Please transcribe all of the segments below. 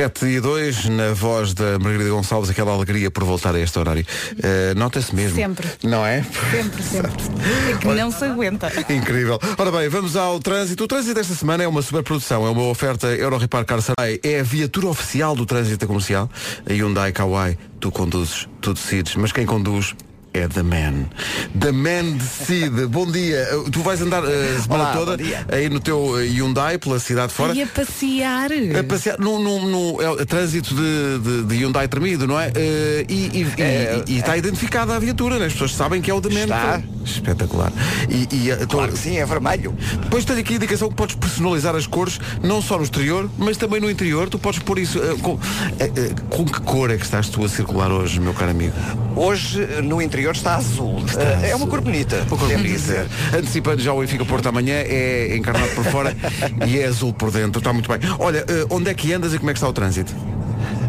7 e 2, na voz da Margarida Gonçalves, aquela alegria por voltar a este horário. Uh, Nota-se mesmo. Sempre. Não é? Sempre, sempre. É que não se aguenta. Incrível. Ora bem, vamos ao trânsito. O trânsito desta semana é uma superprodução, é uma oferta Euro Repar Car Sarai. É a viatura oficial do trânsito comercial. A Hyundai Kauai, tu conduzes, tu decides, mas quem conduz é The Man. The Man decide. Bom dia. Uh, Tu vais andar uh, a semana Olá, toda aí no teu uh, Hyundai pela cidade fora. E a passear. A passear no, no, no- é o trânsito de, de, de Hyundai tremido, não é? Eh, e, e- e- É, e está identificada a viatura, né? as pessoas sabem que é o The Man. Está. Espetacular. E, e, eh, tô- Claro que sim, é vermelho. Depois tenho aqui a indicação que podes personalizar as cores, não só no exterior, mas também no interior. Tu podes pôr isso. eh, com, eh, eh, com que cor é que estás tu a circular hoje, meu caro amigo? Hoje no interior está azul. Eh, é uma cor bonita. Uma cor bonita. dizer. Antecipando já o Benfica Porto amanhã, é encarnado por fora e é azul por dentro. Está muito bem. Olha, eh, onde é que andas e como é que está o trânsito?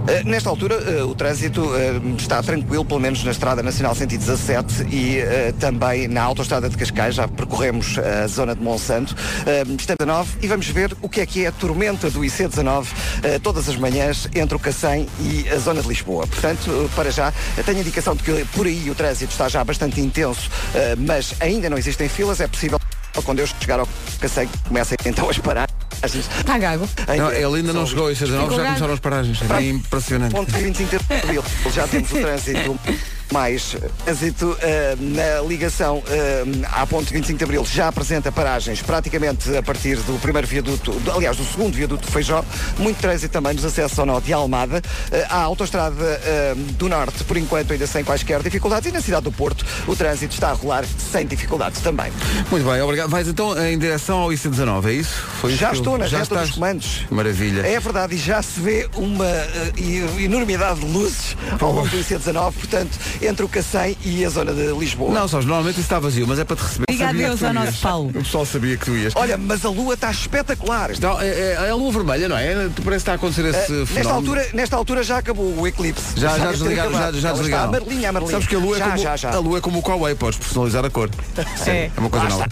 Eh, Nesta altura, eh, o trânsito eh, está tranquilo, pelo menos na Estrada Nacional 117 e também na Autostrada de Cascais. Já percorremos a zona de Monsanto. Estamos a 9 e vamos ver o que é que é a tormenta do IC19 eh, todas as manhãs entre o Cacém e a zona de Lisboa. Portanto, para já, tenho indicação de que por aí o trânsito está já bastante intenso, mas ainda não existem filas. É possível, quando eu chegar ao Cacém, comecem então as paragens. Está gago. Não, ele ainda não chegou IC19, já começaram as paragens. É impressionante. Ponto 25 de abril. Já temos o trânsito mais trânsito eh, na ligação eh, à ponte 25 de Abril já apresenta paragens praticamente a partir do primeiro viaduto, do- aliás, do segundo viaduto de Feijó, muito trânsito também nos acessos ao nó de Almada, Eh, à autostrada eh, do Norte, por enquanto ainda sem quaisquer dificuldades, e na cidade do Porto o trânsito está a rolar sem dificuldades também. Muito bem, obrigado. Vais então em direção ao IC19, é isso? Foi Já isso que eu- estou na já reta estás? dos comandos. Maravilha. É verdade, e já se vê uma e- enormidade de luzes ao longo do IC19, portanto, entre o Cacém e a zona de Lisboa. Não, sabes, normalmente isso está vazio, mas é para te receber. Diga Sabia adeus que tu ao nosso Paulo. O pessoal sabia que tu ias. Olha, mas a lua está espetacular. Não, é, é- é a lua vermelha, não é? Parece que está a acontecer esse Eh, fenómeno. nesta, altura, nesta altura já acabou o eclipse. Já, já ter desligaram, já, já Ela desligaram. Está amarelinha, amarelinha. Sabes que a lua, já, é como, já, já. a lua é como o Huawei, podes personalizar a cor. É. É uma coisa Lá nova.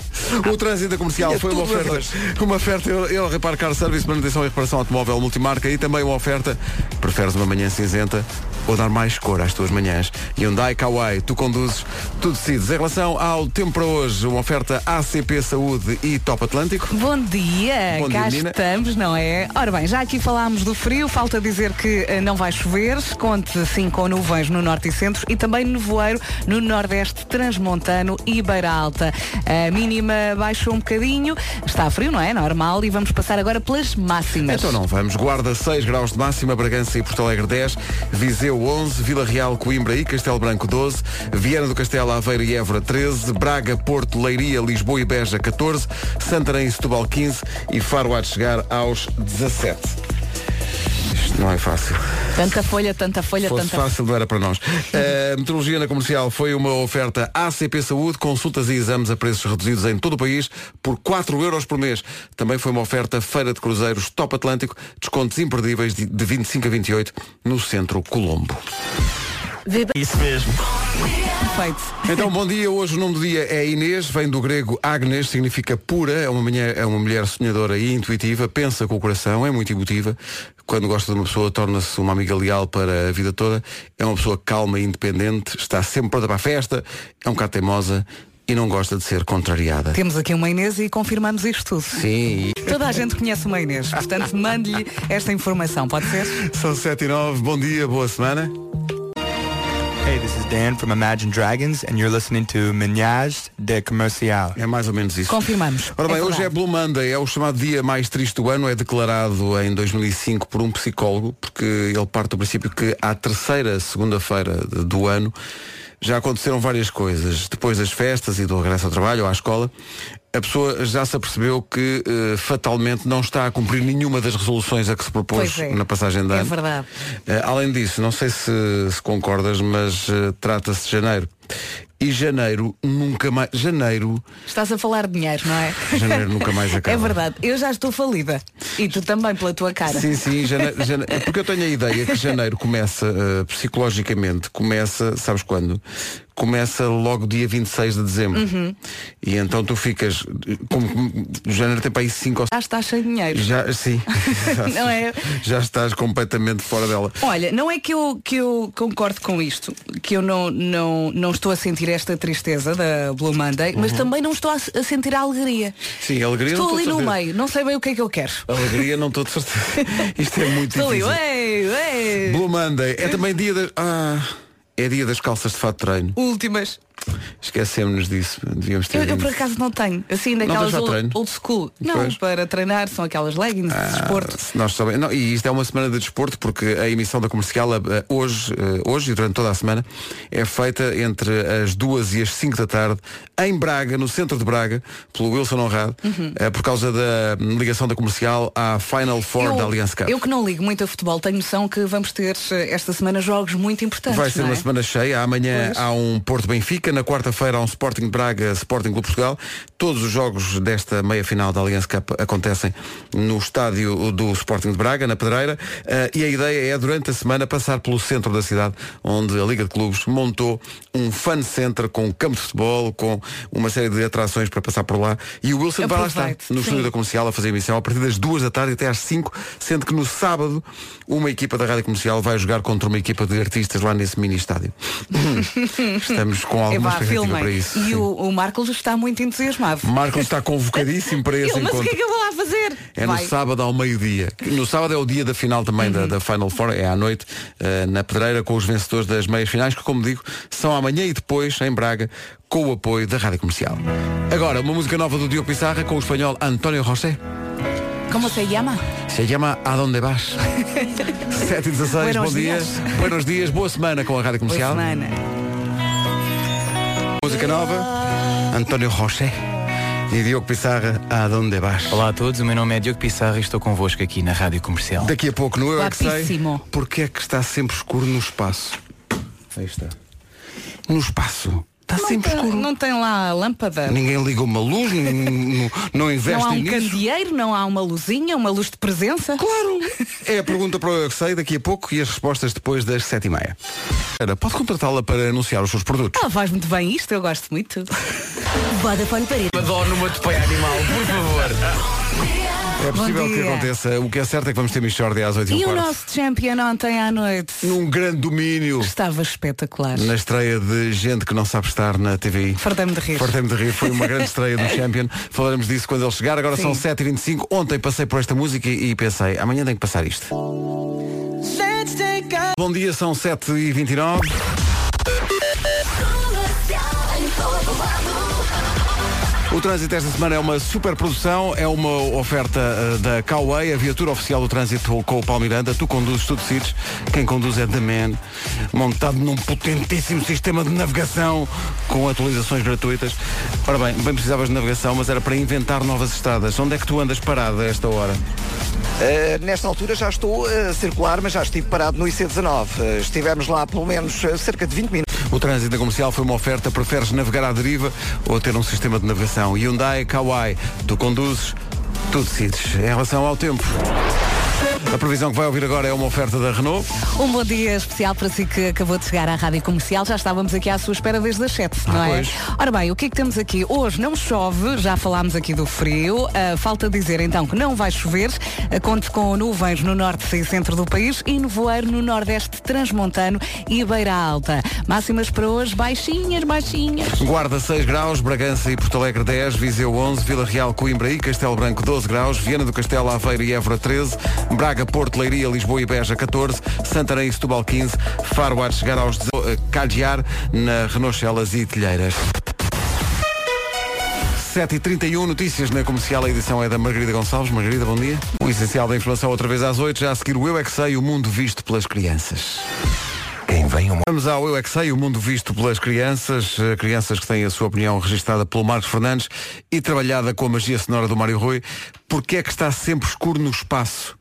O trânsito comercial Tinha foi uma a oferta, uma oferta Euro Repar Car Service, manutenção e reparação automóvel multimarca e também uma oferta, preferes uma manhã cinzenta ou dar mais cor às tuas manhãs. Hyundai Kauai, tu conduzes, tu decides. Em relação ao tempo para hoje, uma oferta ACP Saúde e Top Atlântico. Bom dia, Bom dia, cá Nina. estamos, não é? Ora bem, já aqui falámos do frio, falta dizer que eh, não vai chover, conte sim com nuvens no norte e centro e também nevoeiro no nordeste transmontano e beira alta. A mínima baixou um bocadinho, está frio, não é? Normal, e vamos passar agora pelas máximas. Então não vamos. Guarda 6 graus de máxima, Bragança e Porto Alegre 10, Viseu 11, Vila Real, Coimbra e Castelo Branco 12, Viana do Castelo, Aveiro e Évora 13, Braga, Porto, Leiria, Lisboa e Beja 14, Santarém e Setúbal 15 e Faro de chegar aos 17. Isto não é fácil. Tanta folha, tanta folha, Se fosse tanta fácil não era para nós. A meteorologia na comercial foi uma oferta ACP Saúde, consultas e exames a preços reduzidos em todo o país por 4 euros por mês. Também foi uma oferta Feira de Cruzeiros Top Atlântico, descontos imperdíveis de de 25 a 28 no Centro Colombo. Isso mesmo. Perfeito. Então, bom dia. Hoje o nome do dia é Inês, vem do grego Agnes, significa pura, é uma mulher, é uma mulher sonhadora e intuitiva, pensa com o coração, é muito emotiva. Quando gosta de uma pessoa, torna-se uma amiga leal para a vida toda. É uma pessoa calma e independente, está sempre pronta para a festa, é um bocado teimosa e não gosta de ser contrariada. Temos aqui uma Inês e confirmamos isto tudo. Sim, Toda a gente conhece uma Inês, portanto mande-lhe esta informação, pode ser? são 7 e 9. Bom dia, boa semana. Hey, this is Dan from Imagine Dragons and you're listening to Minhage de Comercial. É mais ou menos isso. Confirmamos. Ora bem, É hoje é. Blue Monday, é o chamado dia mais triste do ano, é declarado em 2005 por um psicólogo, porque ele parte do princípio que à terceira segunda-feira do ano já aconteceram várias coisas. Depois das festas e do regresso ao trabalho ou à escola, a pessoa já se apercebeu que eh, fatalmente não está a cumprir nenhuma das resoluções a que se propôs é. na passagem de É ano. verdade. Eh, além disso, não sei se, se concordas, mas eh, trata-se de janeiro. E janeiro nunca mais. Janeiro. Estás a falar de dinheiro, não é? Janeiro nunca mais acaba. É verdade, eu já estou falida. E tu também, pela tua cara. Sim, sim, janeiro, janeiro- porque eu tenho a ideia que janeiro começa, eh, psicologicamente, começa, sabes quando? Começa logo dia 26 de dezembro. Uhum. E então tu ficas, como o género tem para aí 5 ou Já está sem dinheiro. já, sim. Não é? Já estás completamente fora dela. Olha, não é que eu, que eu concordo com isto, que eu não, não, não estou a sentir esta tristeza da Blue Monday, mas também não estou a, a sentir a alegria. Sim, a alegria Estou ali no meio, não sei bem o que é que eu quero. Alegria não estou de certeza. Isto é muito Estou ali, difícil. ué, ué. Blue Monday é também dia das. Ah, é dia das calças de fato de treino. Últimas. Esquecemos disso. Devíamos ter. Eu, eu por acaso não tenho. Assim, daquelas old, old school. Não, Pois. para treinar são aquelas leggings de desporto. Nós soubemos- não, e isto é uma semana de desporto porque a emissão da comercial hoje, eh, hoje e durante toda a semana é feita entre as duas e as 5 da tarde em Braga, no centro de Braga, pelo Wilson Honrado, Uhum. eh, por causa da ligação da comercial à Final Four da Allianz Cup. eu que não ligo muito a futebol, tenho noção que vamos ter eh, esta semana jogos muito importantes. Vai ser não uma é? semana cheia. Amanhã Pois. há um Porto Benfica, na quarta-feira há um Sporting de Braga, Sporting Clube Portugal. Todos os jogos desta meia final da Allianz Cup acontecem no estádio do Sporting de Braga, na Pedreira. Eh, e a ideia é durante a semana passar pelo centro da cidade, onde a Liga de Clubes montou um fan center com um campo de futebol, com uma série de atrações para passar por lá. E o Wilson vai lá estar, no estúdio da comercial a fazer emissão a partir das duas da tarde até às 5, sendo que no sábado uma equipa da Rádio Comercial vai jogar contra uma equipa de artistas lá nesse mini estádio. Estamos com É vá, filmem. isso. E o, o Marcos está muito entusiasmado. Marcos está convocadíssimo para esse Ele, mas o encontro. que é que eu vou lá fazer? É Vai. Uhum. no sábado ao meio-dia. No sábado é o dia da final também da, da Final Four, é à noite, eh, na Pedreira, com os vencedores das meias finais, que, como digo, são amanhã e depois, em Braga, com o apoio da Rádio Comercial. Agora, uma música nova do Diogo Pissarra com o espanhol António José. Como se chama? Se chama A Donde Vas. 7 e 16, Buenos bom dia. dias. Buenos dias, boa semana com a Rádio Boa Comercial. semana. Música nova, António José e Diogo Pissarra, A Donde Vas. Olá a todos, o meu nome é Diogo Pissarra e estou convosco aqui na Rádio Comercial. Daqui a pouco no Eu é que sei, porque é que está sempre escuro no espaço. Aí está. No espaço. Está sempre Não tem, escuro. não tem lá a lâmpada. Ninguém liga uma luz, não, não, investe Não há um nisso. candeeiro, não há uma luzinha, uma luz de presença. Claro! É a pergunta para o Eu que sei daqui a pouco e as respostas depois das sete e meia. Ana, pode contratá-la para anunciar os seus produtos? Ela faz muito bem isto, eu gosto muito. Vodafone Paris. Adoro numa topeia animal, por favor. É possível que aconteça. O que é certo é que vamos ter Michordia às 8 e E o nosso champion ontem à noite Num grande domínio. estava espetacular. Na estreia de gente que não sabe estar na TVI. Fartei-me de rir. Fartei-me de rir, foi uma grande estreia do Champion. Falaremos disso quando ele chegar. Agora são Sim. 7h25. Ontem passei por esta música e pensei, amanhã tenho que passar isto. Bom dia, são 7h29. O trânsito esta semana é uma super produção, é uma oferta eh, da Coway, a viatura oficial do trânsito com o Paulo Miranda. Tu conduzes, tu decides. Quem conduz é The Man, montado num potentíssimo sistema de navegação com atualizações gratuitas. Ora bem, bem precisavas de navegação, mas era para inventar novas estradas. Onde é que tu andas parado a esta hora? Uh, nesta altura já estou a circular, mas já estive parado no IC19. Uh, estivemos lá pelo menos uh, cerca de 20 minutos. O trânsito da comercial foi uma oferta. Preferes navegar à deriva ou ter um sistema de navegação? Hyundai Kauai. Tu conduzes, tu decides. Em relação ao tempo. A previsão que vai ouvir agora é uma oferta da Renault. Um bom dia especial para si que acabou de chegar à Rádio Comercial. Já estávamos aqui à sua espera desde as 7, não Ah, é? pois. Ora bem, o que é que temos aqui? Hoje não chove, já falámos aqui do frio. Ah, falta dizer então que não vai chover. Ah, conte com nuvens no norte e centro do país e nevoeiro no nordeste transmontano e beira alta. Máximas para hoje baixinhas, baixinhas. Guarda 6 graus, Bragança e Porto Alegre 10, Viseu 11, Vila Real, Coimbra e Castelo Branco 12 graus, Viana do Castelo, Aveiro e Évora 13, Braga, Porto, Leiria, Lisboa e Beja 14, Santarém e Setúbal 15, Faro a chegar aos 18, eh, Cagiar na Renault Celas e Telheiras. 7h31, notícias na comercial, a edição é da Margarida Gonçalves. Margarida, bom dia. O essencial da informação outra vez às 8, já a seguir o Eu é que sei, o mundo visto pelas crianças. Quem vem um Vamos ao Eu é que sei, o mundo visto pelas crianças, eh, crianças que têm a sua opinião registada pelo Marcos Fernandes e trabalhada com a magia sonora do Mário Rui. Porque é que está sempre escuro no espaço?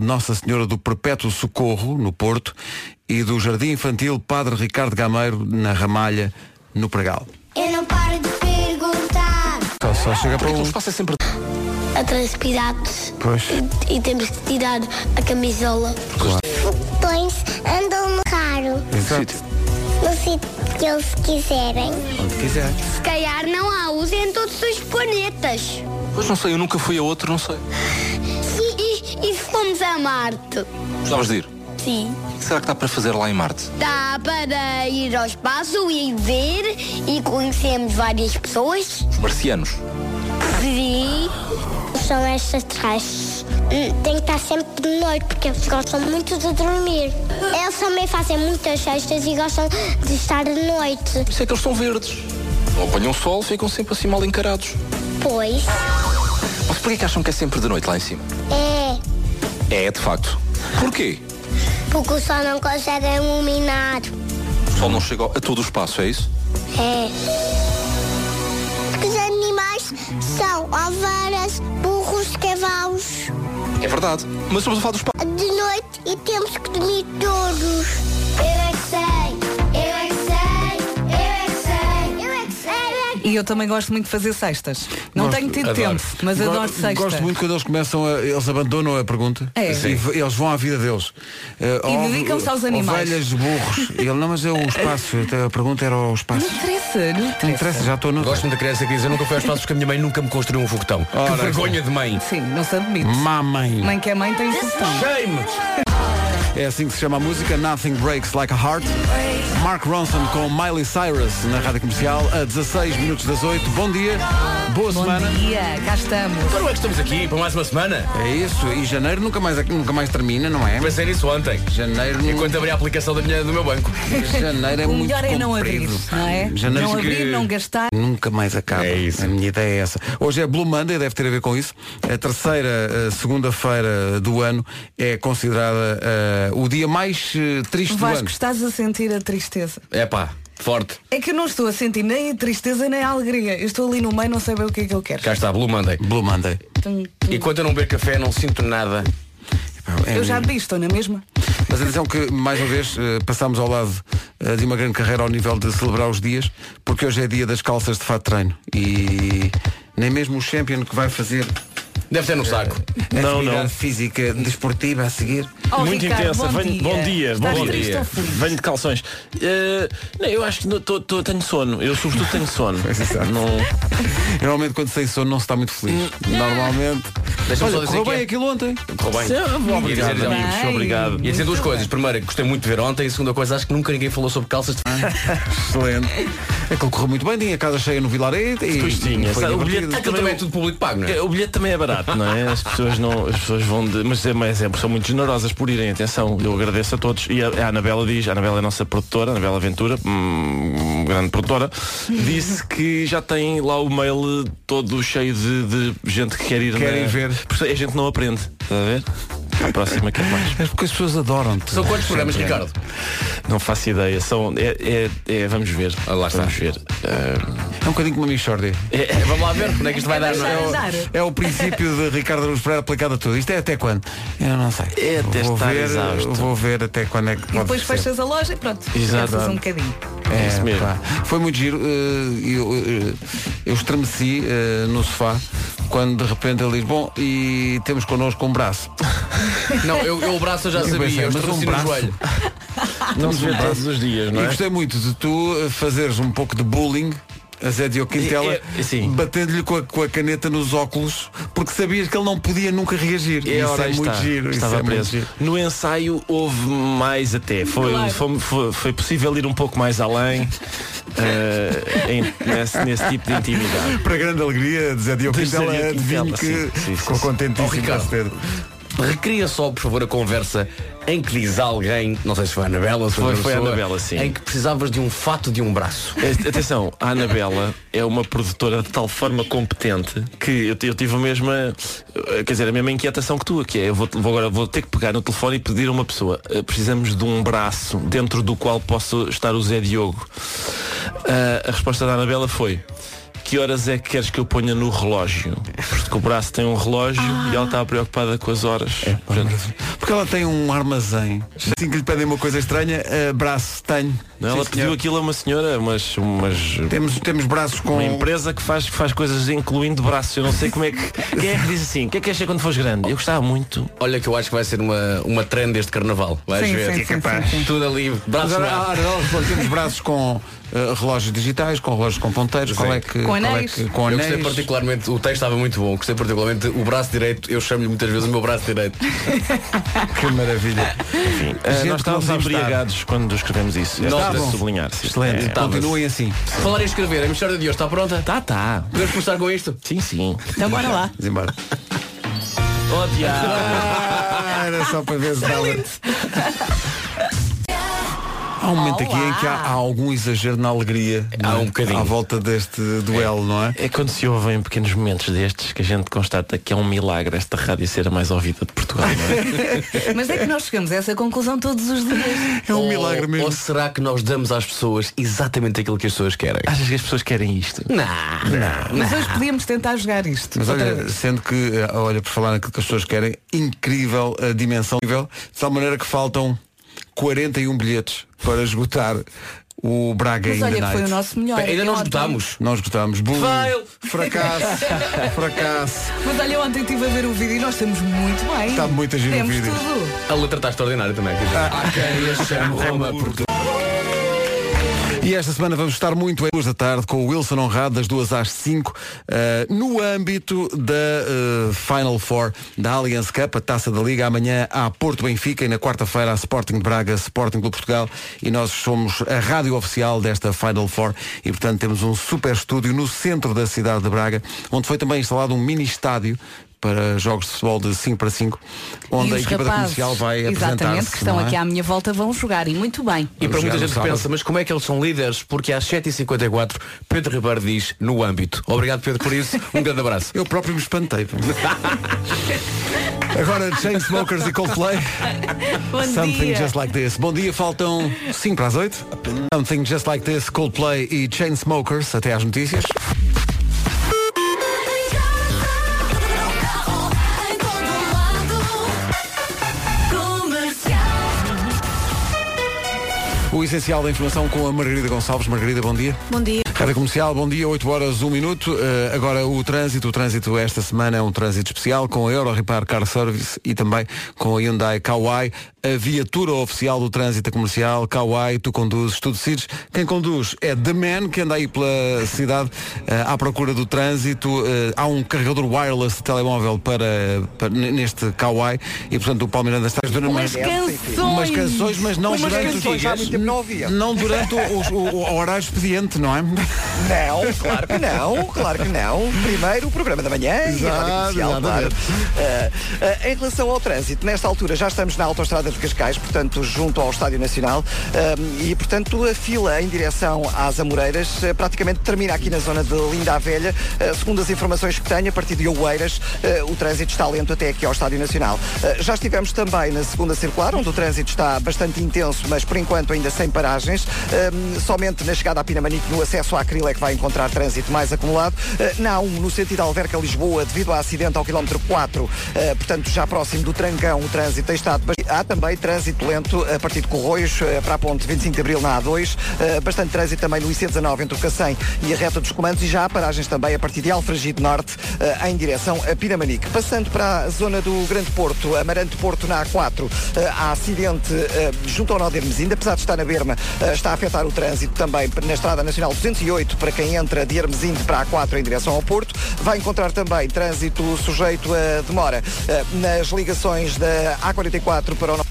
Nossa Senhora do Perpétuo Socorro, no Porto, e do Jardim Infantil Padre Ricardo Gameiro, na Ramalha, no Pregal. Eu não paro de perguntar. Só, só chega para um. passa sempre Atraspirados. Pois. E, e temos que tirar a camisola. Claro. Pões andam no carro. Exato. no sítio que eles quiserem. Onde quiser. Se calhar não há uso em todos os planetas. Pois não sei, eu nunca fui a outro, não sei. Sim, a Marte? Gostavas de ir? Sim. O que será que está para fazer lá em Marte? Dá para ir ao espaço e ver e conhecemos várias pessoas. Os marcianos. Sim. São extraterrestres. Hum, Tem que estar sempre de noite porque eles gostam muito de dormir. Eles também fazem muitas cestas e gostam de estar de noite. Por isso é que eles são verdes. Não apanham sol, ficam sempre assim mal encarados. Pois Mas porquê que acham que é sempre de noite lá em cima? é É, de facto. Porquê? porque o sol não consegue iluminar. O sol não chega a todo o espaço, é isso? É. Os animais são ovelhas, burros, cavalos. É verdade. Mas estamos a falar do espaço. De noite e temos que dormir todos. Eu também gosto muito de fazer cestas. Não Gosto, tenho tido adoro. tempo, mas Go- adoro sexta. Gosto muito quando eles começam a, eles abandonam a pergunta É. e eles vão à vida deles. Eh, E dedicam-se aos animais. Ovelhas, burros. E ele, não, mas é o espaço. A pergunta era o espaço. Não interessa, não Não interessa. interessa, já estou no. Gosto muito da criança que diz, eu nunca fui aos passos porque a minha mãe nunca me construiu um foguetão. Ora, que vergonha de mãe. Sim, não se admite. Mamãe. Mãe que é mãe tem solução. Shame! É assim que se chama a música Nothing Breaks Like a Heart. Mark Ronson com Miley Cyrus na rádio comercial a 16 minutos das 8. Bom dia, boa Bom semana. dia, cá estamos. Agora é que estamos aqui para mais uma semana. É isso, e janeiro nunca mais, nunca mais termina, não é? Pensei nisso ontem. Janeiro, Enquanto abri a aplicação da minha, do meu banco. janeiro é O muito melhor é não abrir, comprido. não é? Janeiro não que- abrir, não gastar. Nunca mais acaba. É isso. A minha ideia é essa. Hoje é Blue Monday, deve ter a ver com isso. A terceira segunda-feira do ano é considerada eh, o dia mais eh, triste do Vasco, ano. estás a sentir a tristeza. É pá, forte. É que eu não estou a sentir nem a tristeza nem a alegria. Eu estou ali no meio, não sei bem o que é que eu quero. Cá está, Blue Monday. Blue Monday. Tum. Enquanto eu não beber café, não sinto nada. É Eu já vi, estou na mesma. Mas atenção que, mais uma vez, eh, passámos ao lado eh, de uma grande carreira ao nível de celebrar os dias, porque hoje é dia das calças de fato de treino. E nem mesmo o champion que vai fazer Deve ter no saco. não, atividade física desportiva a seguir. Oh, Muito Ricardo, intensa. Bom Venho- dia. bom dia, Estás bom dia. Venho de calções. Eh, não, eu acho que não- tô- tô- tenho sono. Eu sobretudo tenho sono. não, Normalmente quando sem sono não se está muito feliz. Normalmente. Deixa-me só dizer correu bem é- aquilo ontem. Correu bem. Obrigado, dizer, amigos, Bem. obrigado. Ia dizer duas coisas. Primeira, gostei muito de ver ontem. E segunda coisa, acho que nunca ninguém falou sobre calças de Excelente. Aquilo correu muito bem, tinha a casa cheia no Vilarejo e, Pois tinha. e foi o bilhete- Aquilo também é tudo público pago, não é? Eh, O bilhete também é barato, não é? As pessoas não, as pessoas vão de, mas, é, mas é- são muito generosas por irem, atenção, eu agradeço a todos. E a, a Anabela diz, a Anabela é a nossa produtora, a Anabela Ventura, hum, grande produtora, disse que já tem lá o mail todo cheio de, de gente que quer ir Querem na- ver. Porque a gente não aprende, está a ver? A próxima quer mais. É porque as pessoas adoram-te. São quantos programas, Ricardo? Não faço ideia. São, é, é- é- vamos ver. Ah, lá está. Vamos ver. Ah, É um bocadinho como uma Michordia. É, é, vamos lá ver como é que isto vai dar, não é? Deixar andar. É o princípio de Ricardo Araújo Pereira aplicado a tudo. Isto é até quando? Eu não sei. É até vou estar ver, exausto. Vou ver até quando é que E depois ser. fechas a loja e pronto. Exato. Um bocadinho. É, isso mesmo. pá. Foi muito giro. eh, Eu, eh, eu estremeci eh, no sofá quando de repente ele diz, bom, e temos connosco um braço. Não, eu, eu o braço eu já Eu sabia. pensei, Eu mas estou um no braço? joelho. não se vê todos os dias, não E é? gostei muito de tu eh, fazeres um pouco de bullying a Zé Diogo Quintela, É, é, batendo-lhe com a, com a caneta nos óculos, porque sabias que ele não podia nunca reagir. É, isso é muito está. giro. isso Estava é muito preso. giro. No ensaio houve mais até. Foi, Claro. foi, foi, foi possível ir um pouco mais além eh, em- nesse, nesse tipo de intimidade. Para grande alegria de Zé Diogo Quintela, adivinho que sim, sim, ficou sim, sim. contentíssimo. Oh. Recria só, por favor, a conversa em que diz alguém, não sei se foi a Anabela, se Foi- foi a Anabela, sim. Em que precisavas de um fato de um braço. Atenção, a Anabela é uma produtora de tal forma competente que eu, eu tive a mesma, eh, quer dizer, a mesma inquietação que tu, que é, eu vou, vou agora vou ter que pegar no telefone e pedir a uma pessoa, eh, precisamos de um braço dentro do qual possa estar o Zé Diogo. Ah, a resposta da Anabela foi, que horas é que queres que eu ponha no relógio? Porque o braço tem um relógio e ela estava preocupada com as horas. Portanto, Porque ela tem um armazém. Assim que lhe pedem uma coisa estranha, eh, braço tenho. não, ela Sim, pediu senhor. aquilo a uma senhora, mas, mas Temos, temos braços com. uma empresa que faz, que faz coisas incluindo braços. Eu não sei como é que. Quem é que diz assim? O que é que ser quando fores grande? Eu gostava muito. Olha que eu acho que vai ser uma, uma trend este carnaval. Vais Sim, ver. sim, sim, capaz. sim, sim. Tudo ali, braços no ora, ar. ora, ora, temos braços com eh, relógios digitais, com relógios com ponteiros, qual é que. Com qual é anéis. que- com Eu gostei anéis. particularmente, o texto estava muito bom, gostei particularmente o braço direito, eu chamo-lhe muitas vezes o meu braço direito. Que maravilha. Enfim, Gente nós estávamos sabe estar. embriagados quando escrevemos isso. É importante bom. sublinhar. sim. Excelente. É, Continuem assim. Falar em escrever, a mistória de hoje está pronta? Tá, tá. Podemos começar com isto? Sim, sim. Então bora lá. Vamos embora. Oh, diabo. Ah, era só para ver se dava. Há um momento aqui em que há, há algum exagero na alegria Há é? um bocadinho. à volta deste duelo, não é? É quando se ouvem pequenos momentos destes que a gente constata que é um milagre esta rádio ser a mais ouvida de Portugal, não é? Mas é que nós chegamos a essa conclusão todos os dias. É um ou, milagre mesmo. Ou será que nós damos às pessoas exatamente aquilo que as pessoas querem? Achas que as pessoas querem isto? Não, não. Mas hoje podíamos tentar jogar isto. Mas olha, vez. sendo que, eh, olha, por falar naquilo que as pessoas querem, incrível a dimensão, incrível, de tal maneira que faltam 41 bilhetes para esgotar o Braga Mas olha foi o nosso melhor. Ainda não esgotámos. Nós gostamos. Boom. Fail. Fracasso. Fracasso. Mas olha, ontem estive a ver o vídeo e nós estamos muito bem. Está muito a giro o Temos vídeo. tudo. A letra está extraordinária também. Há quem a chame Roma porque E esta semana vamos estar muito às duas da tarde com o Wilson Honrado, das duas às 5, no âmbito da eh, Final Four da Allianz Cup, a taça da Liga. Amanhã há Porto Benfica e na quarta-feira há Sporting de Braga, Sporting Clube Portugal. E nós somos a rádio oficial desta Final Four e, portanto, temos um super estúdio no centro da cidade de Braga, onde foi também instalado um mini estádio para jogos de futebol de 5 para 5, onde a equipa da rapazes, comercial vai Exatamente, apresentar-se. que estão é? aqui à minha volta vão jogar e muito bem. E para muita gente sábado. pensa, mas como é que eles são líderes? Porque às 7h54 Pedro Ribeiro diz no âmbito. Obrigado Pedro por isso. Um grande abraço. Eu próprio me espantei. Agora Chainsmokers e Coldplay. Bom Something dia. Just Like This. Bom dia, faltam 5 para as 8. Something Just Like This, Coldplay e Chainsmokers, até às notícias. Essencial da informação com a Margarida Gonçalves. Margarida, bom dia. Bom dia. Rádio Comercial, bom dia, 8 horas, 1 minuto. Eh, agora o trânsito. O trânsito esta semana é um trânsito especial com a Euro Repar Car Service e também com a Hyundai Kauai. A viatura oficial do trânsito comercial, Kauai, tu conduzes, tu decides. Quem conduz é The Man, que anda aí pela cidade eh, à procura do trânsito. Eh, há um carregador wireless de telemóvel para, para- neste Kauai e, portanto, o Paulo Miranda está a ver Umas canções. umas canções, mas não Umas durante canções, não. Não durante o, o- o horário expediente, não é? Não, claro que não, claro que não. Primeiro o programa da manhã e a Comercial, claro. ah, em relação ao trânsito, nesta altura já estamos na autoestrada de Cascais, portanto, junto ao Estádio Nacional, e, portanto, a fila em direção às Amoreiras ah, praticamente termina aqui na zona de Linda a Velha. Ah, segundo as informações que tenho, a partir de Oeiras, ah, o trânsito está lento até aqui ao Estádio Nacional. Já estivemos também na segunda circular, onde o trânsito está bastante intenso, mas por enquanto ainda sem paragens. Somente na chegada à Pinamanique, no acesso à Acril, é que vai encontrar trânsito mais acumulado. Na A1, no sentido Alverca-Lisboa, devido ao acidente ao quilómetro 4, ah, portanto já próximo do Trancão, o trânsito tem estado. Há também trânsito lento a partir de Corroios ah, para a ponte 25 de Abril na A2, ah, bastante trânsito também no IC19 entre o Cacém e a reta dos comandos e já há paragens também a partir de Alfragide Norte ah, em direção a Pinamanique. Passando para a zona do Grande Porto, Amarante Porto na A4, ah, há acidente junto ao nó de Hermesinde, apesar de estar na Berma, está a afetar o trânsito também na Estrada Nacional 208 para quem entra de Hermesinde para a A4 em direção ao Porto. Vai encontrar também trânsito sujeito a demora nas ligações da A44 para o.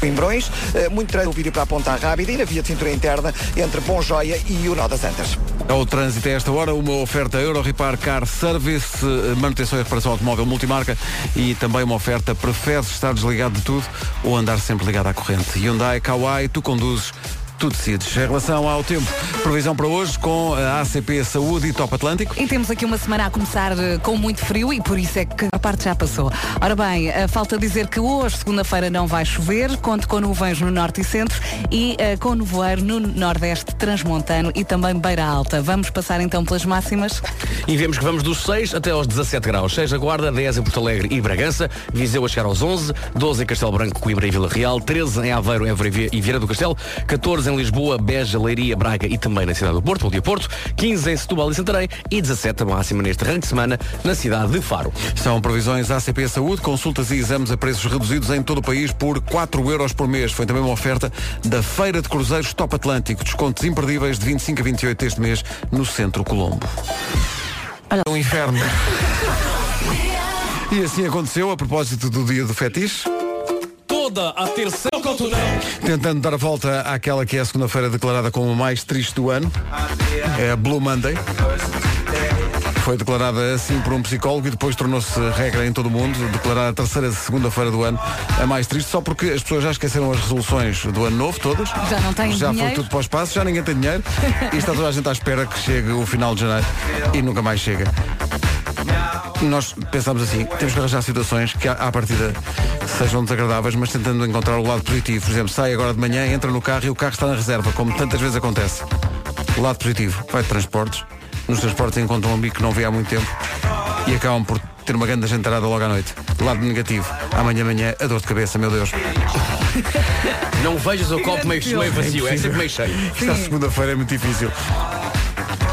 Coimbrões, eh, muito trânsito vídeo para a Ponta Rábida e na via de cintura interna entre Bom Joia e o Nó das Antas. É o trânsito a esta hora, uma oferta Euro Repar Car Service, eh, manutenção e reparação automóvel multimarca e também uma oferta prefere estar desligado de tudo ou andar sempre ligado à corrente. Hyundai, Kauai, tu conduzes, tu decides. Em relação ao tempo, previsão para hoje com a ACP Saúde e Top Atlântico. E temos aqui uma semana a começar eh, com muito frio e por isso é que a parte já passou. Ora bem, eh, falta dizer que hoje, segunda-feira, não vai chover, conto com nuvens no norte e centro e eh, com nevoeiro no nordeste transmontano e também beira alta. Vamos passar então pelas máximas. E vemos que vamos dos 6 até aos 17 graus. 6 na Guarda, 10 em Porto Alegre e Bragança, Viseu a chegar aos 11, 12 em Castelo Branco, Coimbra e Vila Real, 13 em Aveiro, Évora e e Vieira do Castelo, 14 em Lisboa, Beja, Leiria, Braga e também na cidade do Porto, Bom dia Porto, 15 em Setúbal e Santarém e 17 a máxima neste arranque de semana na cidade de Faro. São previsões ACP Saúde, consultas e exames a preços reduzidos em todo o país por 4 euros por mês. Foi também uma oferta da Feira de Cruzeiros Top Atlântico. Descontos imperdíveis de 25 a 28 este mês no Centro Colombo. Olha, o inferno. E assim aconteceu a propósito do dia do fetiche. Toda a terceira. Tentando dar a volta àquela que é a segunda-feira declarada como a mais triste do ano. É a Blue Monday. Foi declarada assim por um psicólogo e depois tornou-se regra em todo o mundo, declarar a terceira segunda-feira do ano a mais triste, só porque as pessoas já esqueceram as resoluções do ano novo, todas. Já não têm Já foi dinheiro. tudo para o espaço, já ninguém tem dinheiro. E está toda a gente à espera que chegue o final de janeiro e nunca mais chega. Nós pensamos assim, temos que arranjar situações que à partida sejam desagradáveis, mas tentando encontrar o lado positivo. Por exemplo, sai agora de manhã, entra no carro e o carro está na reserva, como tantas vezes acontece. O lado positivo, vai de transportes. Nos transportes encontram um amigo que não vê há muito tempo e acabam por ter uma grande jantarada logo à noite. Lado negativo, amanhã amanhã a dor de cabeça, meu Deus. Não vejas o copo meio, meio vazio, é sempre meio cheio. Esta segunda-feira é muito difícil.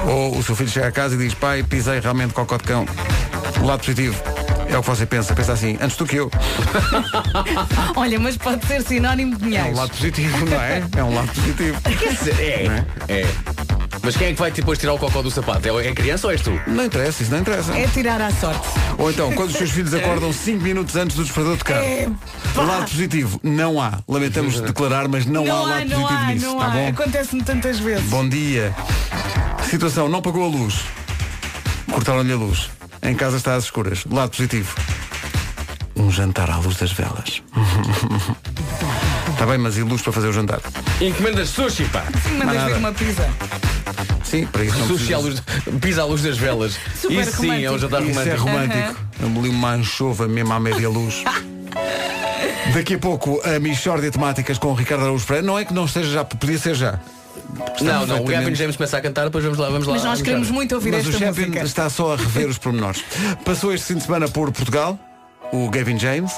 Ou o seu filho chega a casa e diz, pai, pisei realmente cocó de cão. O lado positivo é o que você pensa. Pensa assim, antes do que eu. Olha, mas pode ser sinónimo de É dinheiro. um lado positivo, não é? É um lado positivo. É, é. Mas quem é que vai depois tirar o cocó do sapato? É a criança ou és tu? Não interessa, isso não interessa. É tirar à sorte. Ou então, quando os seus filhos acordam 5 minutos antes do despertador de carro. O lado positivo, não há. Lamentamos declarar, mas não, há Não há, lado não positivo há, nisso. não tá há. bom? Acontece-me tantas vezes. Bom dia. Situação, não pagou a luz. Cortaram-lhe a luz. Em casa está às escuras. Lado positivo. Um jantar à luz das velas. Está bem, mas e luz para fazer o jantar? Encomendas sushi, pá. Mandas nada. vir uma pizza. Sim, para isso não Sushi à luz, pisa à luz das velas. Super Isso sim é um romântico. jantar Isso é romântico. romântico. Ali uma anchova mesmo à média luz. Daqui a pouco a Michórdia Temáticas com o Ricardo Araújo Pereira. Não é que não esteja já, podia ser já. Não, não, o Gavin James começa a cantar, depois vamos lá, vamos lá. Mas nós queremos muito ouvir Mas o esta Champion música. está só a rever os pormenores. Passou este fim de semana por Portugal, o Gavin James.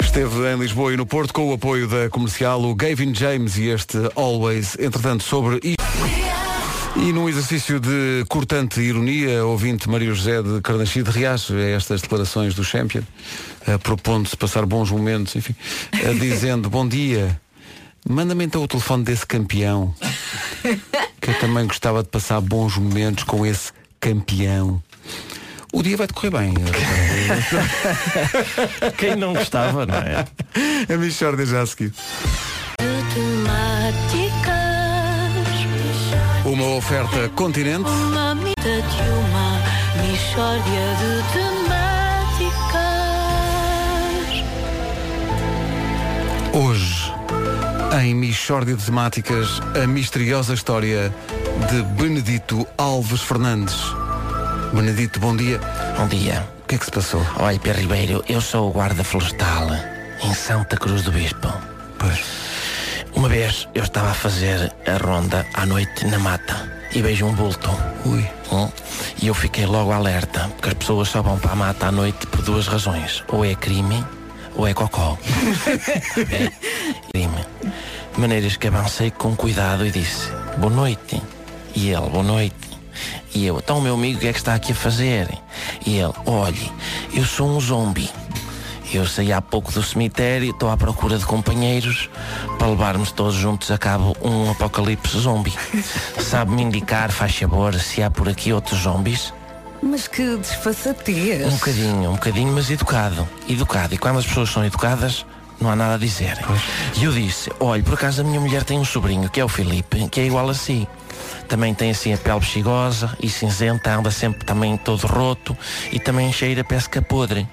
Esteve em Lisboa e no Porto com o apoio da comercial, o Gavin James e este Always. Entretanto, sobre isto. E num exercício de cortante ironia, ouvinte Maria José de Carnachide reage a estas declarações do Champion, eh, propondo-se passar bons momentos, enfim, eh, dizendo, bom dia, manda-me então o telefone desse campeão, que eu também gostava de passar bons momentos com esse campeão. O dia vai decorrer bem. Quem não gostava, não é? A Michordia já a seguir. Uma oferta continente. Uma medida de uma mistória de temáticas. Hoje, em Michórdia de Temáticas, a misteriosa história de Benedito Alves Fernandes. Benedito, bom dia. Bom dia. O que é que se passou? Olha, Pedro Ribeiro, eu sou o guarda florestal em Santa Cruz do Bispo. Uma vez eu estava a fazer a ronda à noite na mata e vejo um bulto. Ui. Hum? E eu fiquei logo alerta, porque as pessoas só vão para a mata à noite por duas razões. Ou é crime, ou é cocó. é crime. De maneiras que avancei com cuidado e disse, boa noite. E ele, boa noite. E eu, então meu amigo, o que é que está aqui a fazer? E ele, olhe, eu sou um zombi. Eu saí há pouco do cemitério, estou à procura de companheiros para levarmos todos juntos a cabo um apocalipse zombi. Sabe-me indicar, faz favor, se há por aqui outros zombies? Mas que desfaçatez. Um bocadinho, um bocadinho, mas educado. Educado. E quando as pessoas são educadas, não há nada a dizer. E eu disse, olha, por acaso a minha mulher tem um sobrinho, que é o Filipe, que é igual a si. Também tem assim a pele bexigosa e cinzenta, anda sempre também todo roto e também cheira a pesca podre.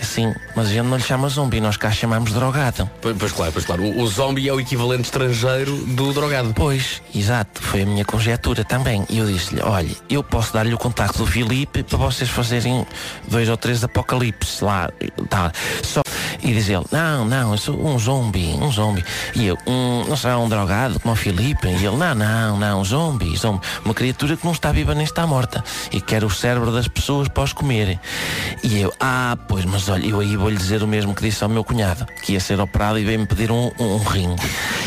Assim, mas a gente não lhe chama zombi, nós cá chamamos drogado. Pois, pois claro, pois claro. O, o zombie é o equivalente estrangeiro do drogado. Pois, exato, foi a minha conjetura também. E eu disse-lhe, olha, eu posso dar-lhe o contacto do Filipe para vocês fazerem dois ou três apocalipses lá. Tá. Só... E diz ele, não, não, eu sou um zombi, um zombi. E eu, um, não será um drogado como o Filipe? E ele, não, não, não, zombi, zombi. Uma criatura que não está viva nem está morta. E quer o cérebro das pessoas para os comerem. E eu, ah, pois, mas olha, eu aí vou-lhe dizer o mesmo que disse ao meu cunhado, que ia ser operado e veio-me pedir um, um, rim.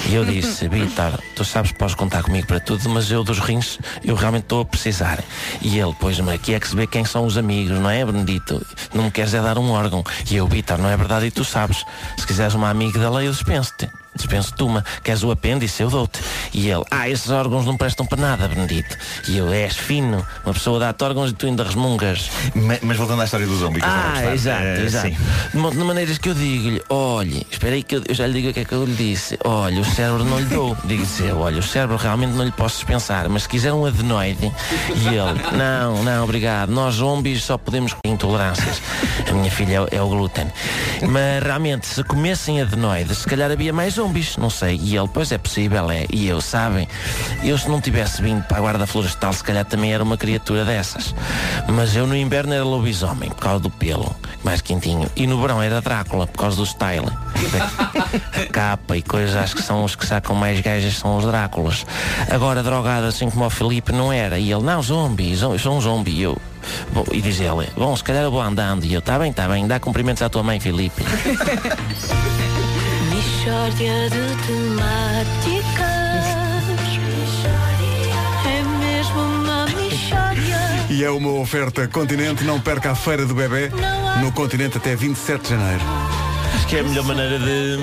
E eu disse, Vitor, tu sabes que podes contar comigo para tudo, mas eu dos rins, eu realmente estou a precisar. E ele, pois, mas aqui é que se vê quem são os amigos, não é, Benedito? Não me queres é dar um órgão. E eu, Vitor, não é verdade e tu sabes. Se quiseres uma amiga lei, eu dispenso-te. Dispenso-te uma. Queres o apêndice? Eu dou-te. E ele, ah, esses órgãos não prestam para nada, Benedito. E eu, és fino. Uma pessoa dá-te órgãos e tu ainda resmungas. Ma- Mas voltando à história do zombi que Ah, exato, Eh, exato. sim. De maneiras que eu digo-lhe, olhe, espera aí que eu, eu já lhe digo o que é que eu lhe disse. Olha, o cérebro não lhe dou. Digo-lhe, olha, o cérebro realmente não lhe posso dispensar, mas se quiser um adenoide, e ele, não, não, obrigado, nós zombies só podemos com intolerâncias. A minha filha é, o- é o glúten. Mas realmente, se comessem adenoides, se calhar havia mais zombies, não sei. E ele, pois é possível, é. E eu, sabem, eu se não tivesse vindo para a guarda florestal, se calhar também era uma criatura dessas. Mas eu no inverno era lobisomem, por causa do pelo, mais quentinho. E no verão era Drácula, por causa do style. Capa e coisas, acho que são os que sacam mais gajas, são os Dráculas. Agora, drogado assim como o Felipe, não era. E ele, não, zombi, zo- eu sou um zombi. E eu, bom, e diz ele, bom, se calhar eu vou andando. E eu, tá bem, tá bem, dá cumprimentos à tua mãe, Felipe. Mixórdia de temáticas. É mesmo uma mixórdia. E é uma oferta Continente, não perca a Feira do Bebê no Continente até 27 de janeiro. Acho que é a melhor maneira de.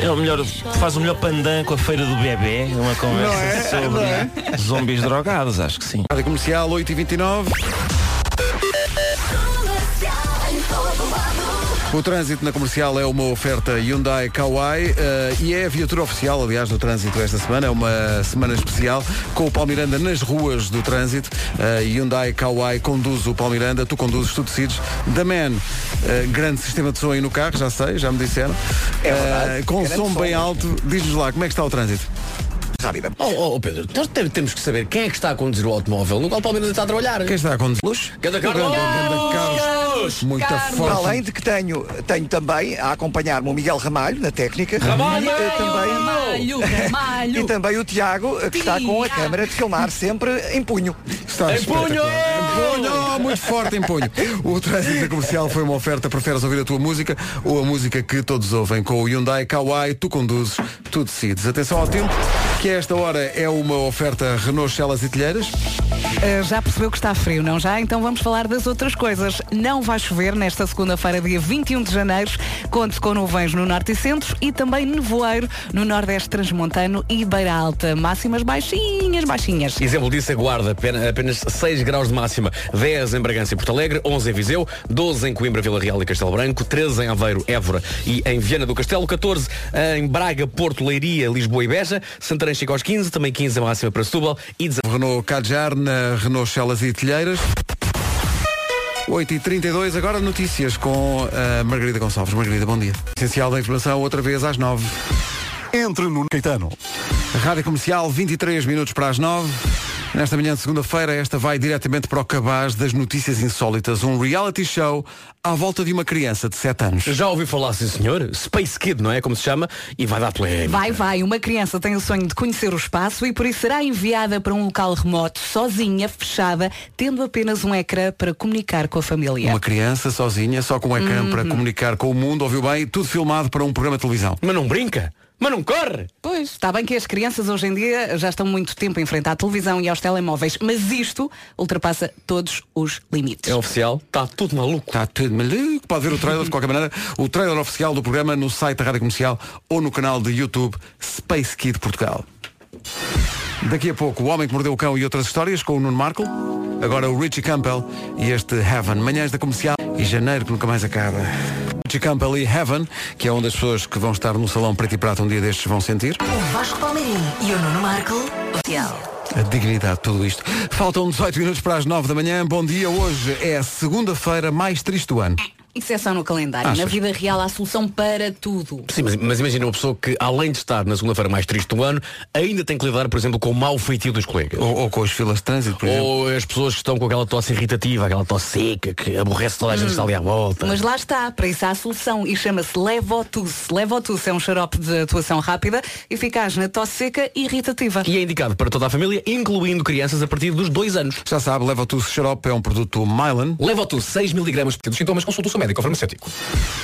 É o melhor, faz o melhor pandan com a feira do bebê, uma conversa é? sobre é? zombies drogados, acho que sim. Rádio Comercial 8h29. O trânsito na comercial é uma oferta Hyundai Kauai eh, e é a viatura oficial, aliás, do trânsito esta semana. É uma semana especial com o Palmiranda nas ruas do trânsito. Eh, Hyundai Kauai conduz o Palmiranda, tu conduzes, tu decides. Da Man, eh, grande sistema de som aí no carro, já sei, já me disseram. É verdade, com som som bem mesmo. alto, diz-nos lá, como é que está o trânsito? Rápida. Oh, oh, oh, Pedro, nós te- temos que saber quem é que está a conduzir o automóvel no qual o Palmeiras está a trabalhar. Quem está a conduzir? Luz? Ganda Carlos! Ganda Carlos! Muita Para força. além de que tenho, tenho também a acompanhar-me o Miguel Ramalho na técnica. Ramalho! E, eh, também, Ramalho, e Ramalho. também o Tiago, eh, que está com a câmara de filmar sempre em punho. Está Em punho! Em punho! Muito forte em punho. O trânsito comercial foi uma oferta. Preferes ouvir a tua música ou a música que todos ouvem? Com o Hyundai Kauai, tu conduzes, tu decides. Atenção ao tempo, que a esta hora é uma oferta Renault Celas e Telheiras. Uh, já percebeu que está frio, não já? Então vamos falar das outras coisas. Não vai chover nesta segunda-feira, dia 21 de janeiro. Conte com nuvens no norte e centro e também nevoeiro no nordeste transmontano e beira alta. Máximas baixinhas, baixinhas. Exemplo disso, a Guarda, apenas, apenas 6 graus de máxima, 10 em Bragança e Porto Alegre, 11 em Viseu, 12 em Coimbra, Vila Real e Castelo Branco, 13 em Aveiro, Évora e em Viana do Castelo, 14 em Braga, Porto, Leiria, Lisboa e Beja, Santarém chega aos 15, também 15 a máxima para Setúbal e 19 Renault Kadjar na Renault Celas e Telheiras. 8h32, agora notícias com a Margarida Gonçalves. Margarida, bom dia. Essencial da informação, outra vez às 9 Entre no Caetano. Rádio Comercial, 23 minutos para as 9 Nesta manhã de segunda-feira, esta vai diretamente para o cabaz das notícias insólitas. Um reality show à volta de uma criança de 7 anos. Já ouviu falar, sim senhor? Space Kid, não é? Como se chama? E vai dar polémica. Vai, vai. Uma criança tem o sonho de conhecer o espaço e por isso será enviada para um local remoto, sozinha, fechada, tendo apenas um ecrã para comunicar com a família. Uma criança sozinha, só com um ecrã para comunicar com o mundo, ouviu bem? Tudo filmado para um programa de televisão. Mas não brinca? Mas não corre? Pois, está bem que as crianças hoje em dia já estão muito tempo em frente à televisão e aos telemóveis, mas isto ultrapassa todos os limites. É oficial? Está tudo maluco. Está tudo maluco. Pode ver o trailer de qualquer maneira. O trailer oficial do programa no site da Rádio Comercial ou no canal de YouTube Space Kid Portugal. Daqui a pouco, o Homem que Mordeu o Cão e outras histórias com o Nuno Marco. Agora o Richie Campbell e este Heaven. Manhãs da Comercial e janeiro que nunca mais acaba. Campbell e Heaven, que é uma das pessoas que vão estar no Salão Preto e Prata um dia destes vão sentir. O Vasco Palmeirim e o Nuno Marco. Oficial. A dignidade de tudo isto. Faltam 18 minutos para as 9 da manhã. Bom dia. Hoje é a segunda-feira mais triste do ano. Isso é só no calendário. Achas? Na vida real há solução para tudo. Sim, mas, mas imagina uma pessoa que, além de estar na segunda-feira mais triste do ano, ainda tem que lidar, por exemplo, com o mau feitio dos colegas. Ou, ou com as filas de trânsito, por exemplo. Ou as pessoas que estão com aquela tosse irritativa, aquela tosse seca, que aborrece toda a gente que está ali à volta. Mas lá está, para isso há a solução e chama-se Levotus. Levotus é um xarope de atuação rápida, eficaz na tosse seca e irritativa. E é indicado para toda a família, incluindo crianças a partir dos dois anos. Já sabe, Levotus Xarope é um produto Mylan. Levotus 6mg dos sintomas, consulte o seu médico ou farmacêutico.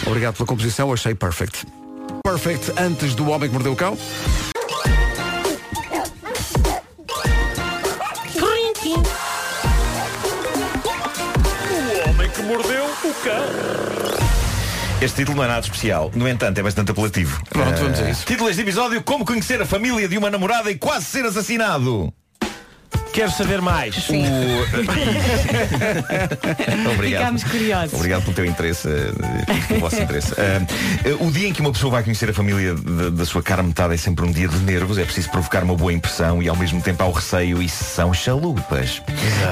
Obrigado pela composição, achei perfect. Perfect antes do Homem que Mordeu o Cão. O homem que mordeu o cão. Este título não é nada especial. No entanto, é bastante apelativo. Pronto, vamos a Eh, isso. Título deste episódio: Como conhecer a família de uma namorada e quase ser assassinado. Quero saber mais. Sim. Obrigado. Ficámos curiosos. Obrigado pelo teu interesse, eh, pelo vosso interesse. Eh, o dia em que uma pessoa vai conhecer a família da, da sua cara metade é sempre um dia de nervos, é preciso provocar uma boa impressão e ao mesmo tempo há o receio e são chalupas.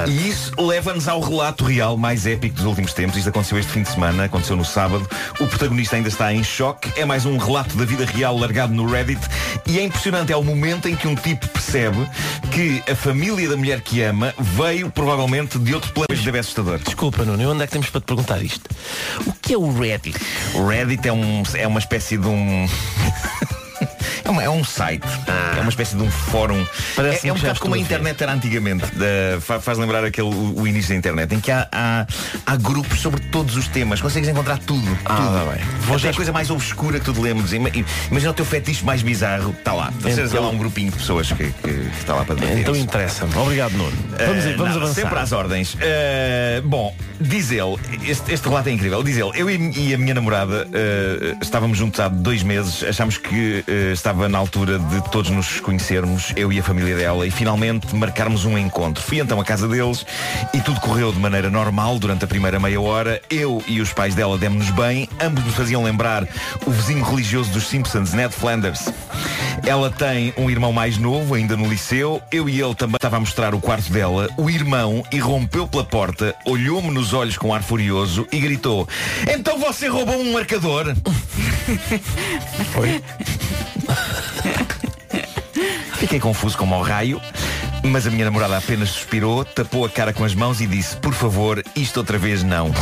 E isso leva-nos ao relato real mais épico dos últimos tempos. Isto aconteceu este fim de semana, aconteceu no sábado. O protagonista ainda está em choque. É mais um relato da vida real largado no Reddit e é impressionante, é o momento em que um tipo percebe que a família da mulher que ama veio provavelmente de outro planeta. Deve assustador. Desculpa, Nuno, onde é que temos para te perguntar isto? O que é o Reddit? O Reddit é, um, é uma espécie de um. É, uma- é um site, é uma espécie de um fórum. Parece-me É, é um bocado como a internet era antigamente. Da- fa- faz lembrar aquele, o, o início da internet, em que há, há, há grupos sobre todos os temas. Consegues encontrar tudo. Ah, tudo. tá bem. Vou já- a coisa mais obscura que tu te lembres. Ima- Imagina o teu fetiche mais bizarro. Está lá. Então... Então- lá um grupinho de pessoas que, está lá para debater Então interessa-me. Obrigado, Nuno. Vamos, Uh, vamos nada, avançar. Sempre às ordens. Uh, bom, diz ele, este, este relato é incrível. Diz ele, eu e, e a minha namorada uh, estávamos juntos há dois meses. Achámos que uh, estava na altura de todos nos conhecermos, eu e a família dela, e finalmente marcarmos um encontro. Fui então à casa deles e tudo correu de maneira normal durante a primeira meia hora. Eu e os pais dela demos-nos bem. Ambos nos faziam lembrar o vizinho religioso dos Simpsons, Ned Flanders. Ela tem um irmão mais novo, ainda no liceu. Eu e ele também estava a mostrar o quarto dela. O irmão irrompeu pela porta, olhou-me nos olhos com ar furioso e gritou: Então você roubou um marcador? Foi? Fiquei confuso como ao raio, mas a minha namorada apenas suspirou, tapou a cara com as mãos e disse: Por favor, isto outra vez não.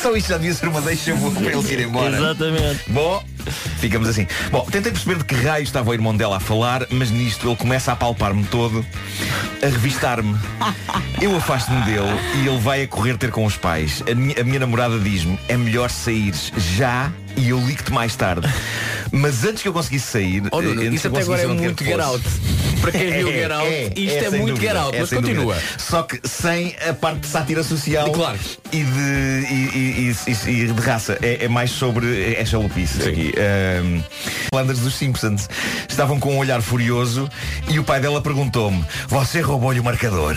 Só isto já devia ser uma deixa boa para eles ir embora. Exatamente. Bom, ficamos assim. Bom, tentei perceber de que raio estava o irmão dela a falar, mas nisto ele começa a palpar-me todo, a revistar-me. Eu afasto-me dele e ele vai a correr ter com os pais. A minha, a minha namorada diz-me, é melhor saíres já e eu ligo-te mais tarde. Mas antes que eu conseguisse sair, Oh, Nuno, eh, isso até agora é muito get out. Para quem viu Get Out, isto é sem muito dúvida, get out, é mas continua. dúvida. Só que sem a parte de sátira social Claro. e, de, e, e- e- de raça. É, é mais sobre. É chalupice aqui. Um, Flanders dos Simpsons estavam com um olhar furioso e o pai dela perguntou-me: Você roubou-lhe o marcador?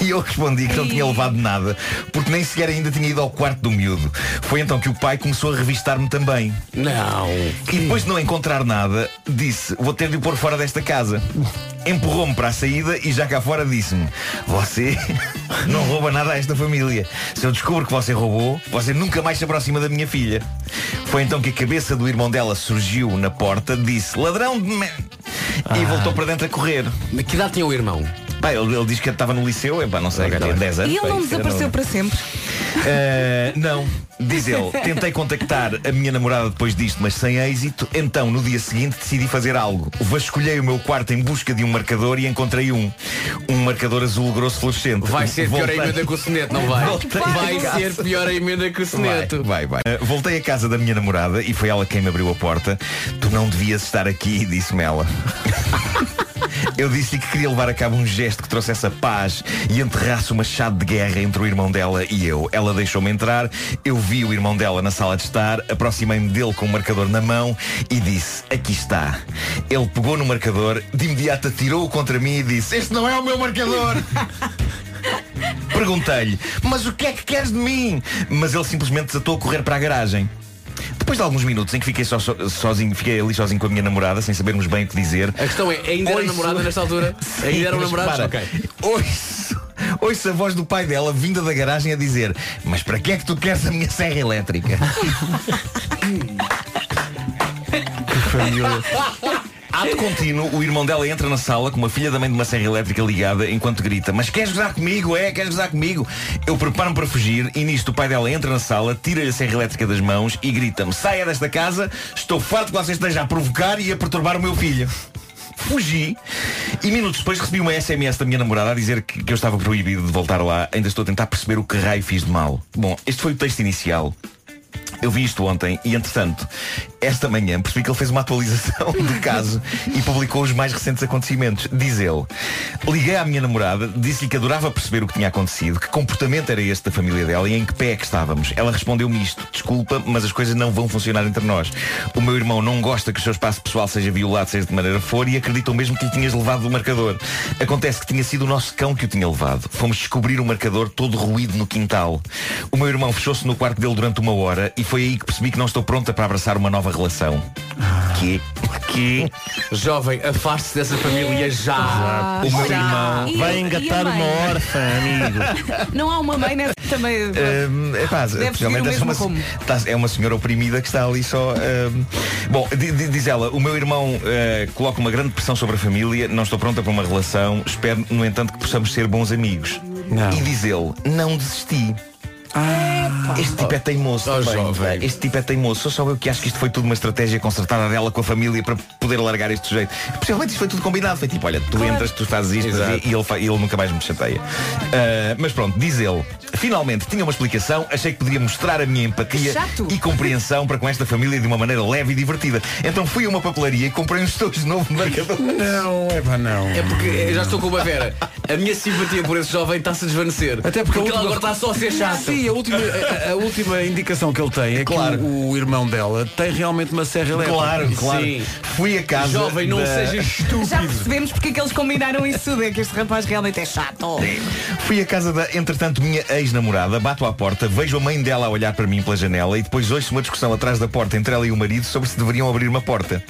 E eu respondi que não tinha levado nada, porque nem sequer ainda tinha ido ao quarto do miúdo. Foi então que o pai começou a revistar-me também. Não. E depois de não encontrar nada, disse, vou ter de o pôr fora desta casa. Empurrou-me para a saída e já cá fora disse-me, você não rouba nada a esta família. Se eu descubro que você roubou, você nunca mais se aproxima da minha filha. Foi então que a cabeça do irmão dela surgiu na porta, disse, ladrão de me... E voltou para dentro a correr. Mas que idade tinha o irmão? Pá, ele, ele diz que estava no liceu, epá, não sei, Ok, tá tinha bem. 10 anos. E ele não desapareceu no- para sempre. Uh, não, diz ele, tentei contactar a minha namorada depois disto, mas sem êxito. Então, no dia seguinte, decidi fazer algo. Vasculhei o meu quarto em busca de um marcador e encontrei um. Um marcador azul grosso fluorescente. Vai ser pior a Voltei- emenda que o soneto, não vai? Voltei Vai ser pior a emenda que o soneto. Vai, vai, vai. Uh, voltei à casa da minha namorada e foi ela quem me abriu a porta. Tu não devias estar aqui, disse-me ela. Eu disse que queria levar a cabo um gesto que trouxesse a paz e enterrasse uma chade de guerra entre o irmão dela e eu. Ela deixou-me entrar, eu vi o irmão dela na sala de estar, aproximei-me dele com o marcador na mão e disse, aqui está. Ele pegou no marcador, de imediato atirou-o contra mim e disse, este não é o meu marcador! Perguntei-lhe, mas o que é que queres de mim? Mas ele simplesmente desatou a correr para a garagem. Depois de alguns minutos em que fiquei só, so- sozinho, fiquei ali sozinho com a minha namorada, sem sabermos bem o que dizer. A questão é, ainda era namorada nesta altura? Ainda eram mas namorados? repara, Ok. Ouço, ouço a voz do pai dela vinda da garagem a dizer Mas para que é que tu queres a minha serra elétrica? Ato contínuo, o irmão dela entra na sala com uma filha da mãe de uma serra elétrica ligada enquanto grita Mas queres gozar comigo? É? Queres gozar comigo? Eu preparo-me para fugir e nisto o pai dela entra na sala, tira-lhe a serra elétrica das mãos e grita-me Saia desta casa, estou farto que você esteja a provocar e a perturbar o meu filho Fugi e minutos depois recebi uma SMS da minha namorada a dizer que, que eu estava proibido de voltar lá. Ainda estou a tentar perceber o que raio fiz de mal. Bom, este foi o texto inicial. Eu vi isto ontem e, entretanto, esta manhã percebi que ele fez uma atualização do caso e publicou os mais recentes acontecimentos. Diz ele, liguei à minha namorada, disse-lhe que adorava perceber o que tinha acontecido, que comportamento era este da família dela e em que pé é que estávamos. Ela respondeu-me isto, desculpa, mas as coisas não vão funcionar entre nós. O meu irmão não gosta que o seu espaço pessoal seja violado, seja de maneira for, e acreditou mesmo que lhe tinhas levado o marcador. Acontece que tinha sido o nosso cão que o tinha levado. Fomos descobrir o marcador todo ruído no quintal. O meu irmão fechou-se no quarto dele durante uma hora e foi aí que percebi que não estou pronta para abraçar uma nova relação. Que? Que? Jovem, afaste-se dessa família já. O meu Já. irmão E- Vai engatar uma órfã, amigo. Não há uma mãe nessa também. Hum, seguir o é uma, rumo. tá- é uma senhora oprimida que está ali só. hum, Bom, di- di- diz ela, o meu irmão eh, coloca uma grande pressão sobre a família, não estou pronta para uma relação, espero, no entanto, que possamos ser bons amigos. Não. E diz ele, não desisti. Este tipo é teimoso Oh, também. jovem. Este tipo é teimoso. Sou só eu que acho que isto foi tudo uma estratégia concertada dela com a família para poder largar este sujeito. Possivelmente isto foi tudo combinado. Foi tipo, olha, tu entras, tu fazes isto Exato. e ele, fa- ele nunca mais me chateia. Ah, mas pronto, diz ele. Finalmente tinha uma explicação, achei que poderia mostrar a minha empatia Chato. e compreensão para com esta família de uma maneira leve e divertida. Então fui a uma papelaria e comprei uns tojos de novo marcador. Não, é pá, não. É porque eu já estou com uma vera. A minha simpatia por esse jovem está-se a desvanecer. Até porque, a ele agora está só a ser chato. Sim, a última, a, a última indicação que ele tem é Claro. que o, o irmão dela tem realmente uma serra elétrica. Claro, claro. Sim. Fui a casa. Jovem, não da- seja estúpido. Já percebemos porque é que eles combinaram isso tudo. É que este rapaz realmente é chato. Fui à casa da, entretanto, minha ex-namorada, bato à porta, vejo a mãe dela a olhar para mim pela janela e depois ouço uma discussão atrás da porta entre ela e o marido sobre se deveriam abrir uma porta.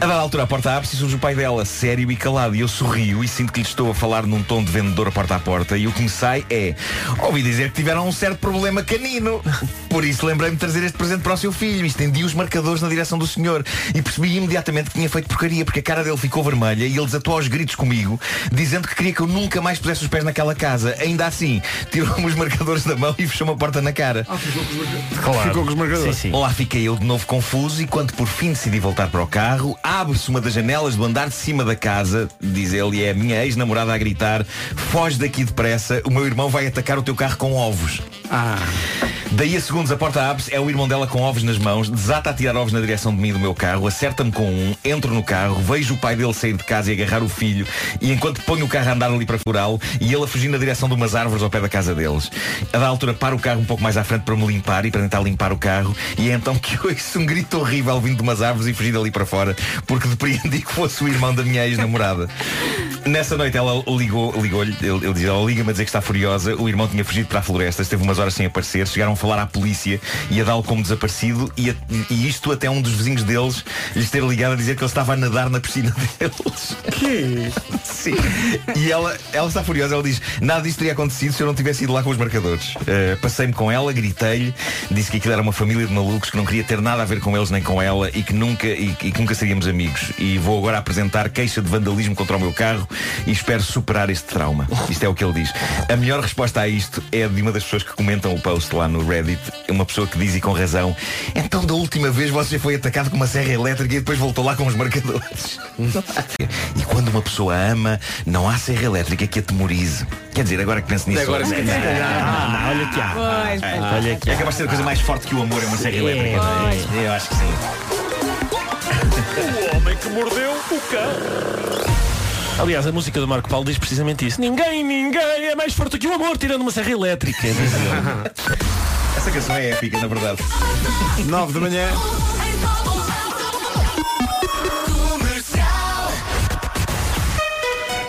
A dada altura a porta abre-se e surge o pai dela, sério e calado, e eu sorrio e sinto que lhe estou a falar num tom de vendedor porta a porta e o que me sai é ouvi dizer que tiveram um certo problema canino. Por isso lembrei-me de trazer este presente para o seu filho e estendi os marcadores na direção do senhor e percebi imediatamente que tinha feito porcaria porque a cara dele ficou vermelha e ele desatou aos gritos comigo dizendo que queria que eu nunca mais pusesse os pés naquela casa. Ainda assim, tirou-me os marcadores da mão e fechou-me a porta na cara. Claro. Ficou com os marcadores. Sim, sim. Lá fiquei eu de novo confuso e quando por fim decidi voltar para o carro, abre-se uma das janelas do andar de cima da casa, diz ele, e é a minha ex-namorada a gritar, foge daqui depressa, o meu irmão vai atacar o teu carro com ovos. Ah, Daí a segundos a porta abre-se, é o irmão dela com ovos nas mãos, desata a tirar ovos na direção de mim do meu carro, acerta-me com um, entro no carro, vejo o pai dele sair de casa e agarrar o filho, e enquanto ponho o carro a andar ali para furá-lo, e ele a fugir na direção de umas árvores ao pé da casa deles. A da altura paro o carro um pouco mais à frente para me limpar e para tentar limpar o carro, e é então que ouço um grito horrível vindo de umas árvores e fugi dali para fora, porque depreendi que fosse o irmão da minha ex-namorada. Nessa noite ela ligou, ligou-lhe, ele, ele diz, ela liga-me a dizer que está furiosa, o irmão tinha fugido para a floresta, esteve umas horas sem aparecer, chegaram a falar à polícia e a dá-lo como desaparecido e, a- e isto até um dos vizinhos deles lhes ter ligado a dizer que ele estava a nadar na piscina deles. que? Sim. E ela, ela está furiosa, ela diz, nada disto teria acontecido se eu não tivesse ido lá com os marcadores. Uh, Passei-me com ela, gritei-lhe, disse que aquilo era uma família de malucos, que não queria ter nada a ver com eles nem com ela e que nunca, e, e que nunca seríamos amigos. E vou agora apresentar queixa de vandalismo contra o meu carro e espero superar este trauma. Isto é o que ele diz. A melhor resposta a isto é de uma das pessoas que comentam o post lá no Reddit, uma pessoa que diz e com razão, então da última vez você foi atacado com uma serra elétrica e depois voltou lá com os marcadores. E quando uma pessoa ama, não há serra elétrica que atemorize. Quer dizer, agora que penso nisso. Agora que- não, não, olha que há. Pois, pois. Olha aqui. É capaz de ser a coisa mais forte que o amor é uma serra elétrica. é? Eu acho que sim. O homem que mordeu o cão. Aliás, a música do Marco Paulo diz precisamente isso. Ninguém, ninguém é mais forte que o amor, tirando uma serra elétrica. Essa canção é épica, na verdade. 9 da manhã.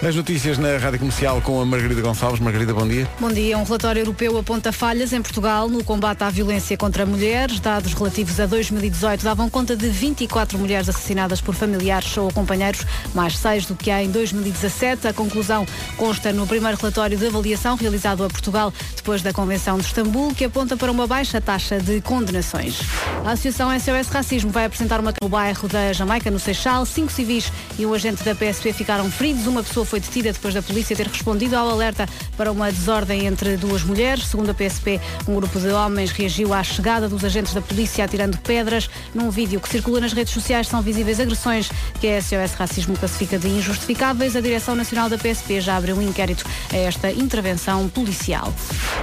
As notícias na Rádio Comercial com a Margarida Gonçalves. Margarida, bom dia. Bom dia. Um relatório europeu aponta falhas em Portugal no combate à violência contra mulheres. Dados relativos a 2018 davam conta de 24 mulheres assassinadas por familiares ou companheiros, mais seis do que há em 2017. A conclusão consta no primeiro relatório de avaliação realizado a Portugal depois da Convenção de Istambul, que aponta para uma baixa taxa de condenações. A Associação SOS Racismo vai apresentar uma no bairro da Jamaica, no Seixal. Cinco civis e um agente da PSP ficaram feridos. Uma pessoa foi detida depois da polícia ter respondido ao alerta para uma desordem entre duas mulheres. Segundo a PSP, um grupo de homens reagiu à chegada dos agentes da polícia atirando pedras. Num vídeo que circula nas redes sociais são visíveis agressões que a SOS Racismo classifica de injustificáveis. A Direção Nacional da PSP já abriu um inquérito a esta intervenção policial.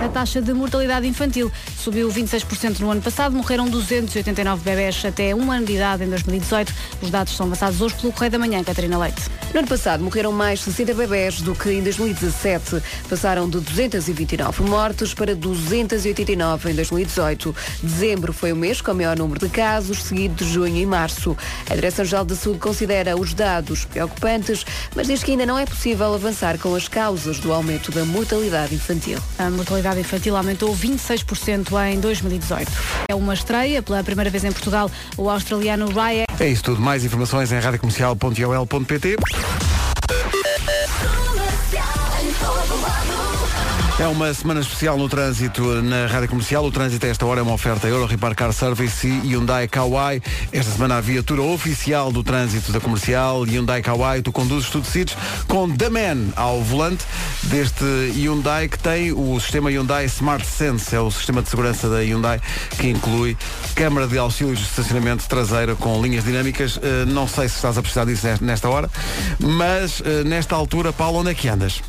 A taxa de mortalidade infantil subiu 26% no ano passado. Morreram 289 bebés até um ano de idade em 2018. Os dados são avançados hoje pelo Correio da Manhã, Catarina Leite. No ano passado morreram mais 60 bebés do que em 2017. Passaram de 229 mortos para 289 em 2018. Dezembro foi o mês com o maior número de casos, seguido de junho e março. A Direção-Geral de Saúde considera os dados preocupantes, mas diz que ainda não é possível avançar com as causas do aumento da mortalidade infantil. A mortalidade infantil aumentou 26% em 2018. É uma estreia, pela primeira vez em Portugal, o australiano Ryan. É isso tudo. Mais informações em radiocomercial.ol.pt comercial en todo É uma semana especial no trânsito na Rádio Comercial. O trânsito a esta hora é uma oferta Euro Repar Car Service e Hyundai Kauai. Esta semana a viatura oficial do trânsito da Comercial, Hyundai Kauai. Tu conduzes, tu decides, com The Man ao volante deste Hyundai que tem o sistema Hyundai Smart Sense. É o sistema de segurança da Hyundai que inclui câmara de auxílio de estacionamento traseira com linhas dinâmicas. Eh, Não sei se estás a precisar disso nesta hora, mas eh, nesta altura, Paulo, onde é que andas?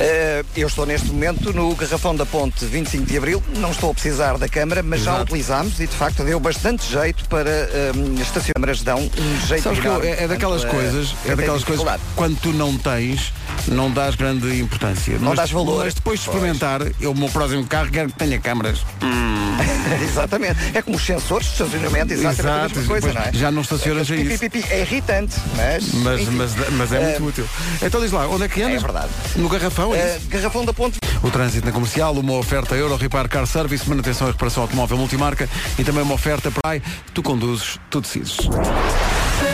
Eh, eu estou neste momento no garrafão da ponte 25 de Abril, não estou a precisar da câmara, mas já a Exato. utilizámos e de facto deu bastante jeito para eh, estacionar dão um jeito Sabes que eu- é, é daquelas Portanto, eh, coisas, é daquelas coisas quando tu não tens, não dás grande importância. Não mas, dás valor. Mas depois de experimentar, eu, o meu próximo carro quero que tenha câmaras. exatamente. É como os sensores de estacionamento, exatamente a Exato, mesma coisa, não é? já não estacionas a Pi, pi, isso. É irritante, mas. Mas, mas, mas é Eh, muito útil. Então diz lá, onde é que andas? É verdade. No garrafão, é eh, isso? garrafão da ponte. O trânsito na comercial, uma oferta Euro Repar Car Service, manutenção e reparação automóvel multimarca e também uma oferta Prime. Tu conduzes, tu decides.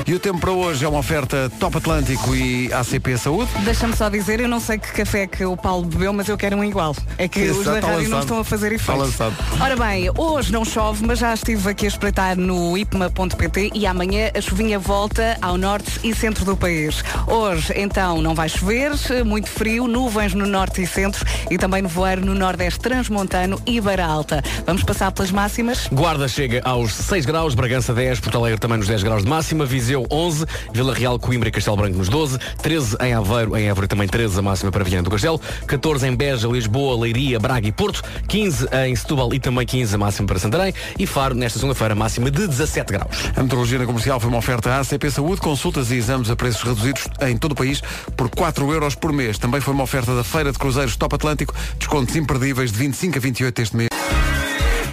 E o tempo para hoje é uma oferta Top Atlântico e ACP Saúde. Deixa-me só dizer, eu não sei que café é que o Paulo bebeu, mas eu quero um igual. É que Isso, os da está rádio não estão a fazer Está efeito. lançado. Ora bem, hoje não chove, mas já estive aqui a espreitar no ipma.pt e amanhã a chuvinha volta ao norte e centro do país. Hoje, então, não vai chover, muito frio, nuvens no norte e centro e também nevoeiro no nordeste transmontano e Beira Alta. Vamos passar pelas máximas? Guarda chega aos 6 graus, Bragança 10, Porto Alegre também nos 10 graus de máxima, Viseu 11, Vila Real, Coimbra e Castelo Branco nos 12, 13 em Aveiro, em Évora também 13 a máxima para Viana do Castelo, 14 em Beja, Lisboa, Leiria, Braga e Porto, 15 em Setúbal e também 15 a máxima para Santarém e Faro nesta segunda-feira máxima de 17 graus. A metrologia na comercial foi uma oferta à ACP Saúde, consultas e exames a preços reduzidos em todo o país por 4 euros por mês. Também foi uma oferta da Feira de Cruzeiros Top Atlântico, descontos imperdíveis de 25 a 28 deste mês.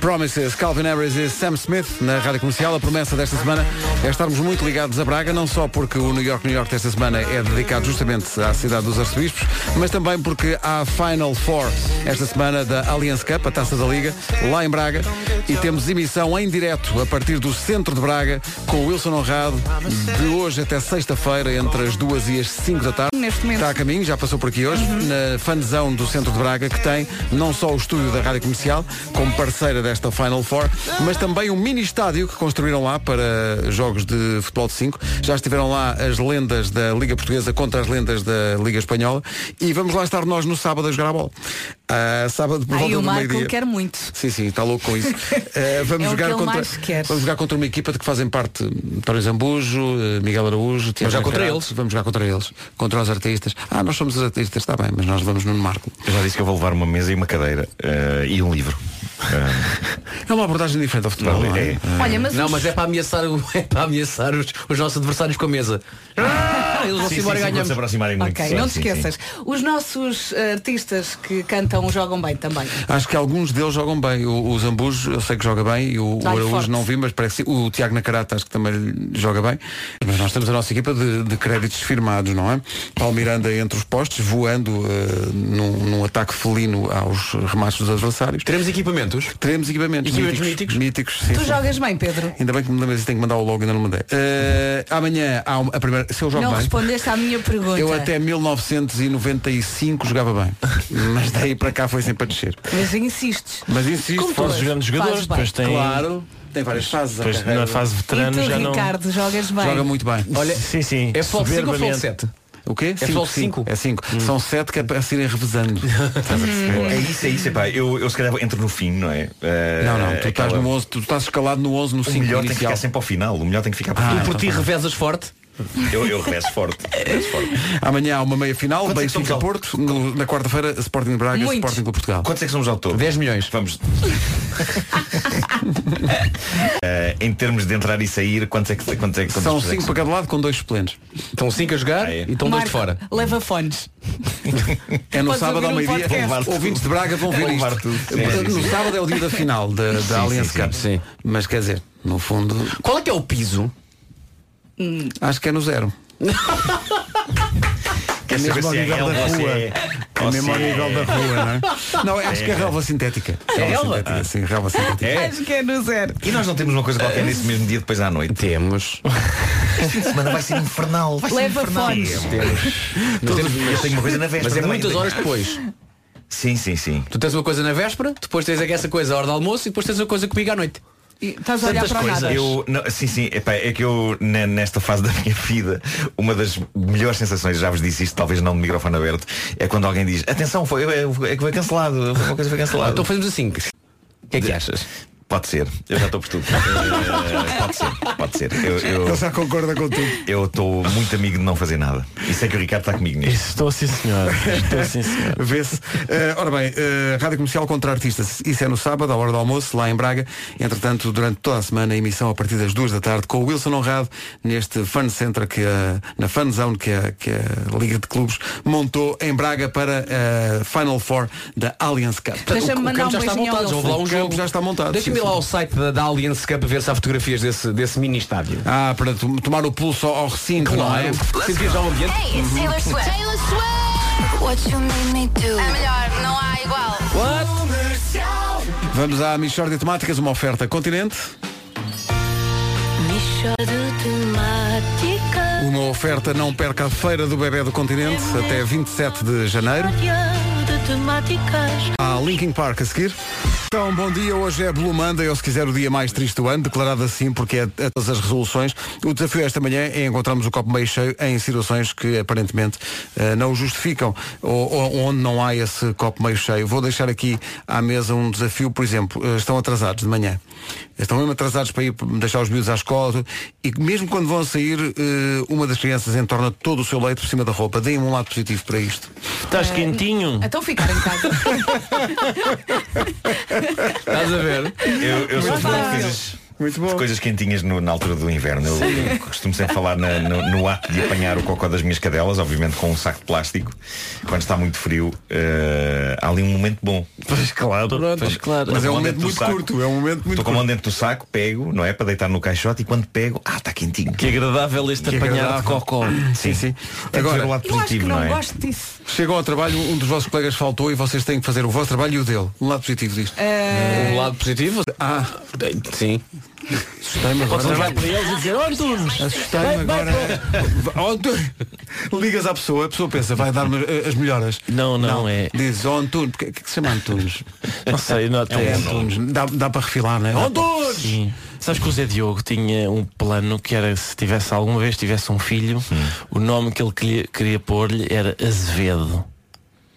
Promises, Calvin Harris e Sam Smith na Rádio Comercial. A promessa desta semana é estarmos muito ligados a Braga, não só porque o New York, New York desta semana é dedicado justamente à cidade dos arcebispos, mas também porque há a Final Four esta semana da Allianz Cup, a Taça da Liga, lá em Braga, e temos emissão em direto a partir do centro de Braga com o Wilson Honrado de hoje até sexta-feira entre as duas e as 5 da tarde. Neste momento. Está a caminho, já passou por aqui hoje, na fanzão do centro de Braga, que tem não só o estúdio da Rádio Comercial, como parceira desta Final Four, mas também um mini estádio que construíram lá para jogos de futebol de 5. Já estiveram lá as lendas da Liga Portuguesa contra as lendas da Liga Espanhola e vamos lá estar nós no sábado a jogar a bola. Ah, sábado por Aí volta o do meio-dia. quer muito. Sim, sim, está louco com isso. Eh, vamos, É jogar contra, vamos jogar contra uma equipa de que fazem parte António Zambujo, eh, Miguel Araújo, Tiago jogar contra eles? Vamos jogar contra eles, contra os artistas. Ah, nós somos os artistas, está bem, mas nós vamos no Marco. Eu já disse que eu vou levar uma mesa e uma cadeira eh, e um livro. É uma abordagem diferente ao futebol. Não, não é? é. Olha, mas Não, os- mas é para ameaçar, o- é para ameaçar os, os nossos adversários com a mesa. Não, eles vão Sim, se embora sim, sim, ganhamos. quando se aproximarem muito. Ok, Sim, não te sim, sim. esqueças. Os nossos eh, artistas que cantam jogam bem também. Acho que alguns deles jogam bem. O, o Zambujo, eu sei que joga bem, e o, o Araújo forte. não vi, mas parece que sim. O Tiago Nacarata acho que também joga bem. Mas nós temos a nossa equipa de, de créditos firmados, não é? Paulo Miranda entre os postes, voando eh, num, num ataque felino aos remates dos adversários. Teremos equipamentos? Teremos equipamentos, Equipamentos míticos. míticos sim, tu sim. jogas bem, Pedro? Ainda bem que me lembro se tenho que mandar o logo, ainda não mandei. Eh, amanhã há uma- a primeira. Se eu jogo não bem. respondeste à minha pergunta. Eu até 1995 jogava bem. Mas daí para cá foi sempre a descer. Mas insistes. Mas insisto, Como tu jogando fazes bem. Claro, tem várias fases. Depois, na fase veterano E tu, já não. Ricardo, jogas bem. Joga muito bem. Olha, Sim, sim. é futebol 5 ou soberbamente. 7? O quê? É cinco? É 5. São 7 que é para se irem revezando. É isso, é isso, epá. Eu, eu se calhar entro no fim, não é? Eh, Não, não, tu estás aquela- no 11, tu estás escalado no 11 no O 5 melhor tem que inicial. ficar sempre ao final. O melhor tem que ficar para o Ah, final. Por ti revezas forte? Eu, eu revezo forte. revezo forte. Amanhã há uma meia final, Quantos é Benfica ao- Porto, no- na quarta-feira Sporting de Braga, Muitos. Sporting Clube Portugal. Quantos é que somos ao todo? 10 milhões. Vamos. Eh, em termos de entrar e sair, quantos é que quantos é que quantos São é que 5 para cada lado com dois suplentes. Estão 5 a jogar Ah, é? e estão dois de fora. Leva fones. É no Podes sábado ao um meio-dia. Ouvintes de Braga vão ver isto. tudo. Sim, sim, No sim. sábado é o dia da final da, da Sim, Allianz sim, Cup. sim. Mas quer dizer, no fundo, Qual é que é o piso? Acho que é no zero. Quer É saber mesmo ao é nível da rua. é- É mesmo ao é- nível da rua, não é? Não, acho que é É. relva sintética. É relva? sintética, Sim, relva sintética. É? Acho que é no zero. E nós não temos uma coisa qualquer nesse mesmo dia depois à noite. Temos. Este fim de semana vai ser infernal. Vai ser Leva infernal. fones. Mas temos- eu tenho uma coisa na véspera Mas é muitas horas depois. Sim, sim, sim. Tu tens uma coisa na véspera, depois tens essa coisa à hora do almoço e depois tens uma coisa comigo à noite. E Estás a olhar Tantas para coisas. Eu, não, sim, sim, epá, é que eu ne- nesta fase da minha vida, uma das melhores sensações, já vos disse isto, talvez não de microfone aberto, é quando alguém diz, atenção, foi, é, é que foi cancelado, uma coisa foi cancelada. então fazemos assim. O que é que achas? Pode ser, eu já estou por tudo. Pode ser, pode ser. Eu- eu- Ele já concorda com tudo. Eu estou muito amigo de não fazer nada. E sei que o Ricardo está comigo nisto. Estou sim senhor. Estou sim senhor. Vê-se. Eh, ora bem, eh, Rádio Comercial contra Artistas. Isso é no sábado, à hora do almoço, lá em Braga. Entretanto, durante toda a semana, a emissão a partir das duas da tarde, com o Wilson Honrado, neste Fun Center, que a- na Fun Zone, que a, que a Liga de Clubes montou em Braga para a Final Four da Allianz Cup. Deixa-me O mandar campo um já está beijinho ao montado, já houve Wilson. lá um O campo já está montado. Ir lá ao site da, da Allianz Cup ver se há fotografias desse, desse mini estádio. Ah, para to- tomar o pulso ao recinto, não é? Sentir já o ambiente. Hey, it's Taylor Swift. Taylor Swift. What you made me do. É melhor, não há igual. Vamos à Michórdia de Temáticas, uma oferta continente. Uma oferta não perca a feira do bebê do continente até 27 de janeiro. Michórdia de temáticas. Há Linkin Park a seguir. Então, bom dia. Hoje é Blue Monday, ou se quiser o dia mais triste do ano, declarado assim porque é a todas as resoluções. O desafio esta manhã é encontrarmos o copo meio cheio em situações que aparentemente eh, não o justificam, ou, ou onde não há esse copo meio cheio. Vou deixar aqui à mesa um desafio, por exemplo, eh, estão atrasados de manhã. Estão mesmo atrasados para ir deixar os miúdos à escola e mesmo quando vão sair, eh, uma das crianças entorna todo o seu leite por cima da roupa. Deem-me um lado positivo para isto. Estás quentinho? Então ficar em casa. Estás a ver? Eu, eu sou Muito fã de fácil. Coisas, Muito bom. de coisas quentinhas no- na altura do inverno. Eu, eu costumo sempre falar na- no, no ato de apanhar o cocó das minhas cadelas, obviamente com um saco de plástico. Quando está muito frio, eh, há ali um momento bom. Pois claro, pois claro. Mas é um momento do muito saco. curto, é um momento muito Estou com a mão dentro do saco, pego, não é? Para deitar no caixote e quando pego, ah, está quentinho. Que agradável este Que apanhar de agradável. cocó. Sim, sim. Tem que ver Agora, o lado Eu acho que positivo, não não é? gosto disso. chegam ao trabalho, um dos vossos colegas faltou e vocês têm que fazer o vosso trabalho e o dele. Um lado positivo disto. Um lado positivo? Ah, Sim. Assustei-me Podes agora. olhar para eles e dizer, oh Antunes, Assustei-me agora. Oh, tu- Ligas à pessoa, a pessoa pensa, vai dar-me eh, as melhoras. Não, não, é- Diz, oh Antunes, porque que, que se chama Antunes? não sei, não É tem. Antunes. Dá, dá para refilar, não é? Oh, Antunes! Sim. Sabes que o Zé Diogo tinha um plano que era se tivesse alguma vez tivesse um filho, o nome que ele queria, queria pôr-lhe era Azevedo.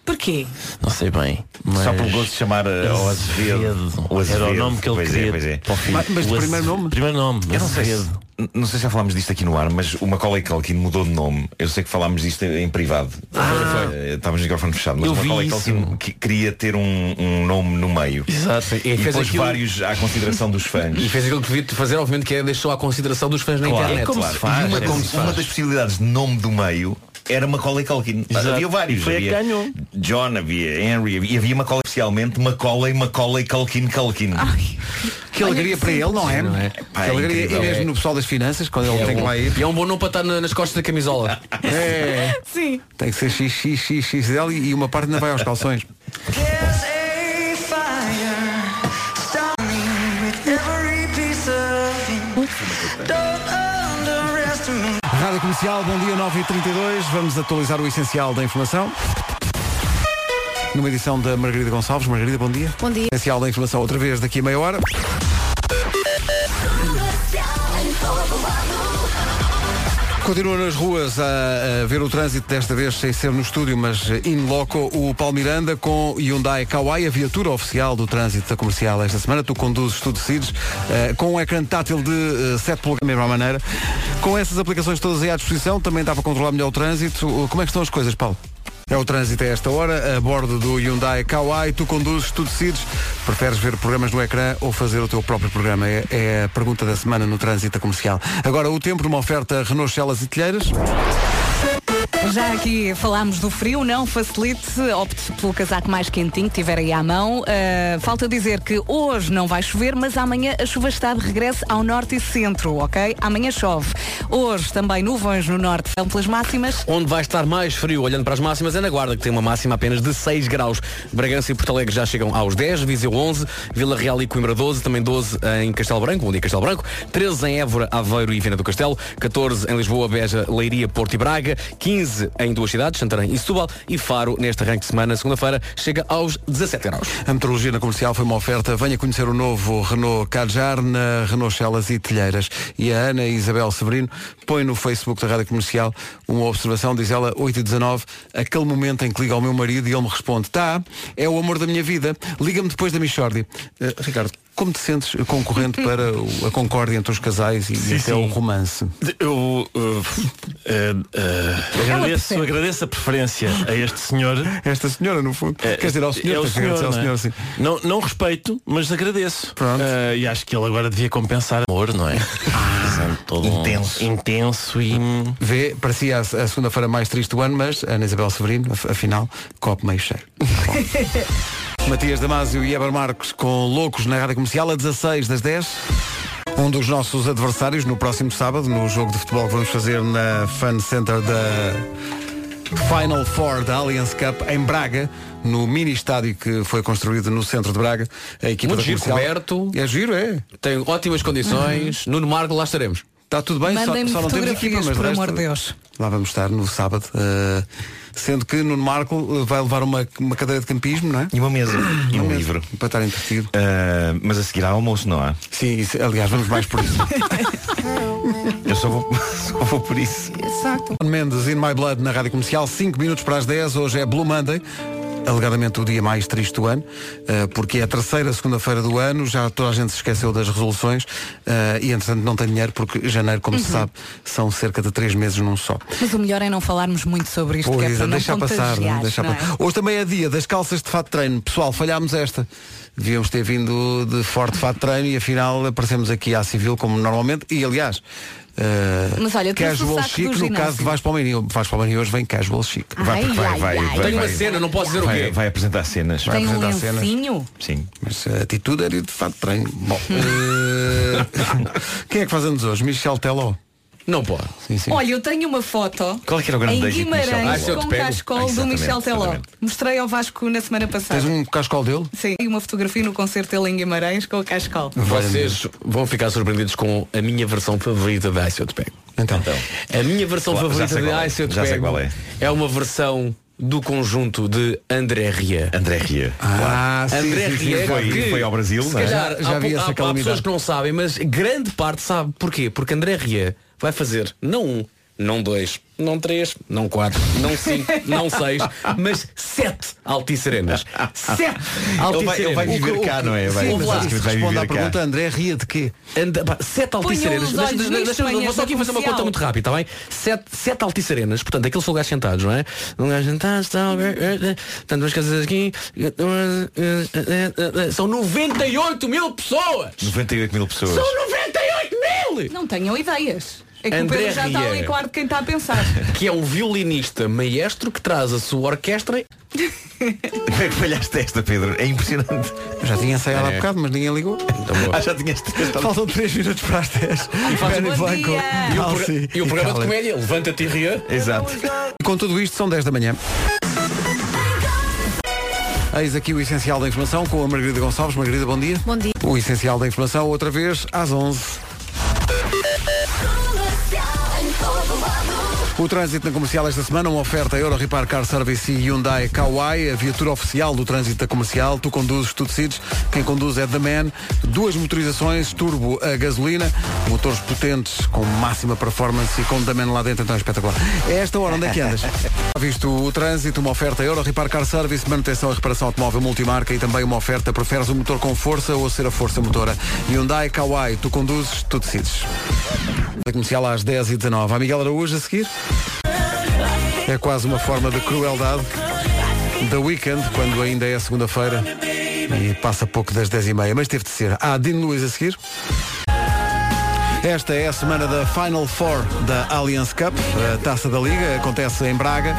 Porquê? Não sei bem. Mas Só pelo gosto de chamar eh, ao Azevedo. O Era o Azevedo. nome que ele Pois é, queria pois é. para o filho. Mas- mas O primeiro nome? Primeiro nome, Eu não sei se- Azevedo. não sei se já falámos disto aqui no ar, mas o Macaulay Culkin mudou de nome. Eu sei que falámos disto em, privado. Eh, Estávamos no microfone fechado, mas Eu o Macaulay. Culkin que- queria ter um, um nome no meio. Exato. E, E fez pôs aquilo- vários à consideração dos fãs. E fez aquilo que devia fazer, obviamente, que é deixou à consideração dos fãs na Claro, internet. claro. E uma, É como se uma faz. das possibilidades de nome do meio era Macaulay Culkin. Exato. Havia vários. E foi havia ganhou. John, havia Henry, havia, e havia Macaulay especialmente Macaulay, Macaulay Culkin Culkin. Que alegria para ele, não é? Não é? Pá, Que é alegria, e mesmo É. no pessoal das finanças, quando ele É tem que lá ir. E é um bom nome para estar na- nas costas da camisola. É, Sim. tem que ser XXXXL e uma parte ainda vai aos calções. Rádio Comercial, bom dia 9h32. Vamos atualizar o essencial da informação. Numa edição da Margarida Gonçalves. Margarida, bom dia. Bom dia. Essencial da informação outra vez daqui a meia hora. Continua nas ruas a, a ver o trânsito, desta vez sem ser no estúdio, mas in loco, o Paulo Miranda com Hyundai Kauai, a viatura oficial do trânsito da comercial esta semana. Tu conduzes, tu decides, eh, com um ecrã tátil de uh, 7 polegadas, da mesma maneira. Com essas aplicações todas aí à disposição, também dá para controlar melhor o trânsito. Uh, Como é que estão as coisas, Paulo? É o trânsito a esta hora, a bordo do Hyundai Kauai. Tu conduzes, tu decides. Preferes ver programas no ecrã ou fazer o teu próprio programa? É, é a pergunta da semana no trânsito comercial. Agora o tempo numa oferta Renault Celas e Telheiras. Já aqui falámos do frio, não facilite, opte pelo casaco mais quentinho que tiver aí à mão. Uh, falta dizer que hoje não vai chover, mas amanhã a chuva está de regresso ao norte e centro, ok? Amanhã chove. Hoje também nuvens no norte são pelas máximas. Onde vai estar mais frio, olhando para as máximas, é na Guarda, que tem uma máxima apenas de 6 graus. Bragança e Porto Alegre já chegam aos 10, Viseu 11, Vila Real e Coimbra 12, também 12 em Castelo Branco, onde é Castelo Branco, 13 em Évora, Aveiro e Viana do Castelo, 14 em Lisboa, Beja, Leiria, Porto e Braga, 15 em duas cidades, Santarém e Setúbal, e Faro, neste arranque de semana, segunda-feira, chega aos 17 graus. A meteorologia na comercial foi uma oferta. Venha conhecer o novo Renault Kadjar na Renault Celas e Telheiras. E a Ana Isabel Severino põe no Facebook da Rádio Comercial uma observação, diz ela, 8 e 19, aquele momento em que liga ao meu marido e ele me responde, tá, é o amor da minha vida, liga-me depois da Michórdia. Eh, Ricardo, como te sentes concorrente para a concórdia entre os casais e, Sim, até sim. o romance? Eu uh, uh, uh, agradeço, agradeço a preferência a este senhor. Esta senhora, no fundo. É, Quer dizer, ao senhor, é o senhor, não, é? senhor, sim. não, não respeito, mas agradeço. Uh, e acho que ele agora devia compensar amor, não é? Ah, todo um- intenso. intenso e. Vê, parecia a, a segunda-feira mais triste do ano, mas Ana Isabel Severino, af- afinal, copo meio cheio. Matias Damasio e Eber Marcos com Loucos na Rádio Comercial a 16 das 10. Um dos nossos adversários no próximo sábado, no jogo de futebol que vamos fazer na Fan Center da Final Four da Allianz Cup em Braga, no mini estádio que foi construído no centro de Braga. A equipa Muito da giro, comercial. coberto. É giro, é. Tem ótimas condições. Nuno Marco, lá estaremos. Está tudo bem, só, só não temos equipa, mas por resto, amor de Deus. Lá vamos estar no sábado. eh, sendo que Nuno Marco eh, vai levar uma, uma cadeira de campismo, não é? E uma mesa. E um livro. Para estar entretido. Uh, mas a seguir há almoço, não há? Sim, isso- aliás, vamos mais por isso. Eu só vou, só vou por isso. Exato. Mendes in My Blood na Rádio Comercial, 5 minutos para as 10. Hoje é Blue Monday. Alegadamente o dia mais triste do ano, eh, porque é a terceira segunda-feira do ano, já toda a gente se esqueceu das resoluções eh, e entretanto não tem dinheiro porque janeiro, como se Uhum. sabe, são cerca de três meses num só. Mas o melhor é não falarmos muito sobre isto, que é Pois, para não deixa passar, contagiar, deixa não é? passar. Hoje também é dia das calças de fato de treino. Pessoal, falhámos esta. Devíamos ter vindo de forte fato de treino e afinal aparecemos aqui à civil como normalmente. E aliás, eh, Mas olha, casual chic no ginásio. caso de Vasco Palmeirinho. Vasco Palmeirinho hoje vem casual chic. Vai, porque vai, Ai, vai, ai, vai, Tenho uma cena, não posso dizer o vai, quê. Vai apresentar cenas. Vai Tem um apresentar cenas. lencinho? Sim. Mas a atitude era ir de fato de treino. Bom, eh, quem é que faz anos hoje? Michel Teló. Não pode. Sim, sim. Olha, eu tenho uma foto Qual é que era o grande em Guimarães? Ah, com pego. cascol do Michel Teló. Mostrei ao Vasco na semana passada. Tens um cascol dele? Sim, e uma fotografia no concerto dele em Guimarães com o cascol. Vocês vão ficar surpreendidos com a minha versão favorita de Ice Eu Te Pego. Então. A minha versão Claro, favorita de é. Ice Eu Te Já sei Pego qual é. é uma versão do conjunto de André Ria. André Ria. Ah, sim, André sim, Ria foi- que, foi ao Brasil, se não é? calhar, Já- já há, vi pou- essa há- há pessoas que não sabem, mas grande parte sabe. Porquê? Porque André Ria vai fazer não um, não dois, não três, não quatro, não cinco, não seis, mas sete alticerenas. Sete alticerenas. Ele vai- ele vai viver O cá, o não é? Vai- Sim, mas acho que vai Responda viver à pergunta, André, ria de quê? Anda, pá, sete alticerenas. Deixa- deixa- deixa- Vou só aqui fazer uma conta muito rápida, está bem? Sete, sete alticerenas, portanto, aqueles são lugares sentados, não é? Um gajo sentado, está, portanto, duas casas aqui, são 98 mil pessoas! 98 mil pessoas. São 98 mil! Não tenham ideias. É que André o Pedro já está Ria. ali ar de quem está a pensar. Que é um violinista maestro que traz a sua orquestra Como é que falhaste esta, Pedro? É impressionante. Eu já tinha ensaiado há É. bocado, mas ninguém ligou. Ah, já tinhas Faltam 3 minutos para as 10. E faz um Blanco. E o progra- e o programa de Khaled. comédia, levanta-te e ria. Exato. Com tudo isto, são 10 da manhã. Eis aqui o essencial da informação com a Margarida Gonçalves. Margarida, bom dia. Bom dia. O essencial da informação, outra vez, às 11. O trânsito na comercial esta semana, uma oferta Euro Repar Car Service e Hyundai Kauai, a viatura oficial do trânsito da comercial. Tu conduzes, tu decides. Quem conduz é The Man. Duas motorizações, turbo a gasolina, motores potentes com máxima performance e com The Man lá dentro, então é espetacular. É esta hora, onde é que andas? Visto o trânsito, uma oferta Euro Repar Car Service, manutenção e reparação automóvel multimarca e também uma oferta, preferes o motor com força ou ser a força motora? Hyundai Kauai, tu conduzes, tu decides. Da comercial às 10h19. A Miguel Araújo a seguir. É quase uma forma de crueldade. The Weekend, quando ainda é segunda-feira e passa pouco das 10h30, mas teve de ser. Há Dean Lewis a seguir. Esta é a semana da Final Four da Allianz Cup, a taça da Liga, acontece em Braga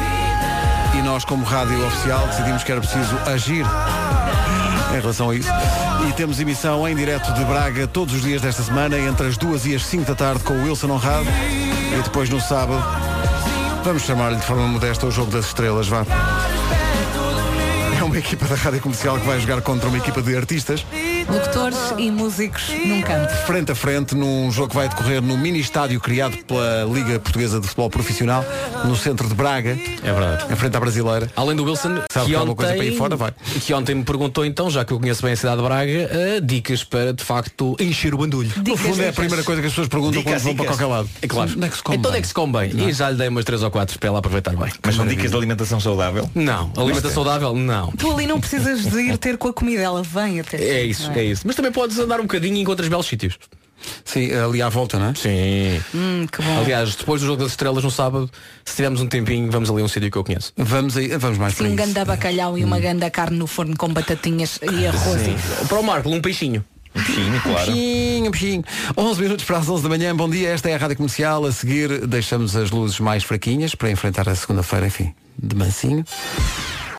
e nós, como rádio oficial, decidimos que era preciso agir em relação a isso. E temos emissão em direto de Braga todos os dias desta semana, entre as 2 e as 5 da tarde, com o Wilson Honrado. E depois no sábado, vamos chamar-lhe de forma modesta o Jogo das Estrelas, vá. É uma equipa da rádio comercial que vai jogar contra uma equipa de artistas. Locutores e músicos num campo. frente a frente num jogo que vai decorrer no mini estádio criado pela Liga Portuguesa de Futebol Profissional no centro de Braga. É verdade. Em frente à brasileira. Além do Wilson, Sabe que que há ontem, alguma coisa para ir fora, vai. que ontem me perguntou então, já que eu conheço bem a cidade de Braga, eh, dicas para de facto encher o bandulho. No fundo é a primeira coisa que as pessoas perguntam Dicas, quando vão para dicas. qualquer lado. É claro. Onde é que se come então onde bem? é que se come bem? Não é? E já lhe dei umas 3 ou 4 para ela aproveitar bem. Mas são dicas de alimentação saudável? Não, alimentação saudável, não. Tu ali não precisas de ir ter com a comida, ela vem até. É isso, não é isso. Mas também podes andar um bocadinho e encontras belos sítios. Sim, ali à volta, não é? Sim. Hum, que bom. Aliás, depois do jogo das estrelas no sábado, se tivermos um tempinho, vamos ali a um sítio que eu conheço. Vamos aí, vamos mais Sim, para um isso. ganda bacalhau e uma ganda carne no forno com batatinhas e arroz. Sim. Para o Marco, um peixinho. Um peixinho, claro. Peixinho, peixinho. 11 minutos para as 11 da manhã. Bom dia, esta é a Rádio Comercial. A seguir, deixamos as luzes mais fraquinhas para enfrentar a segunda-feira, enfim, de mansinho.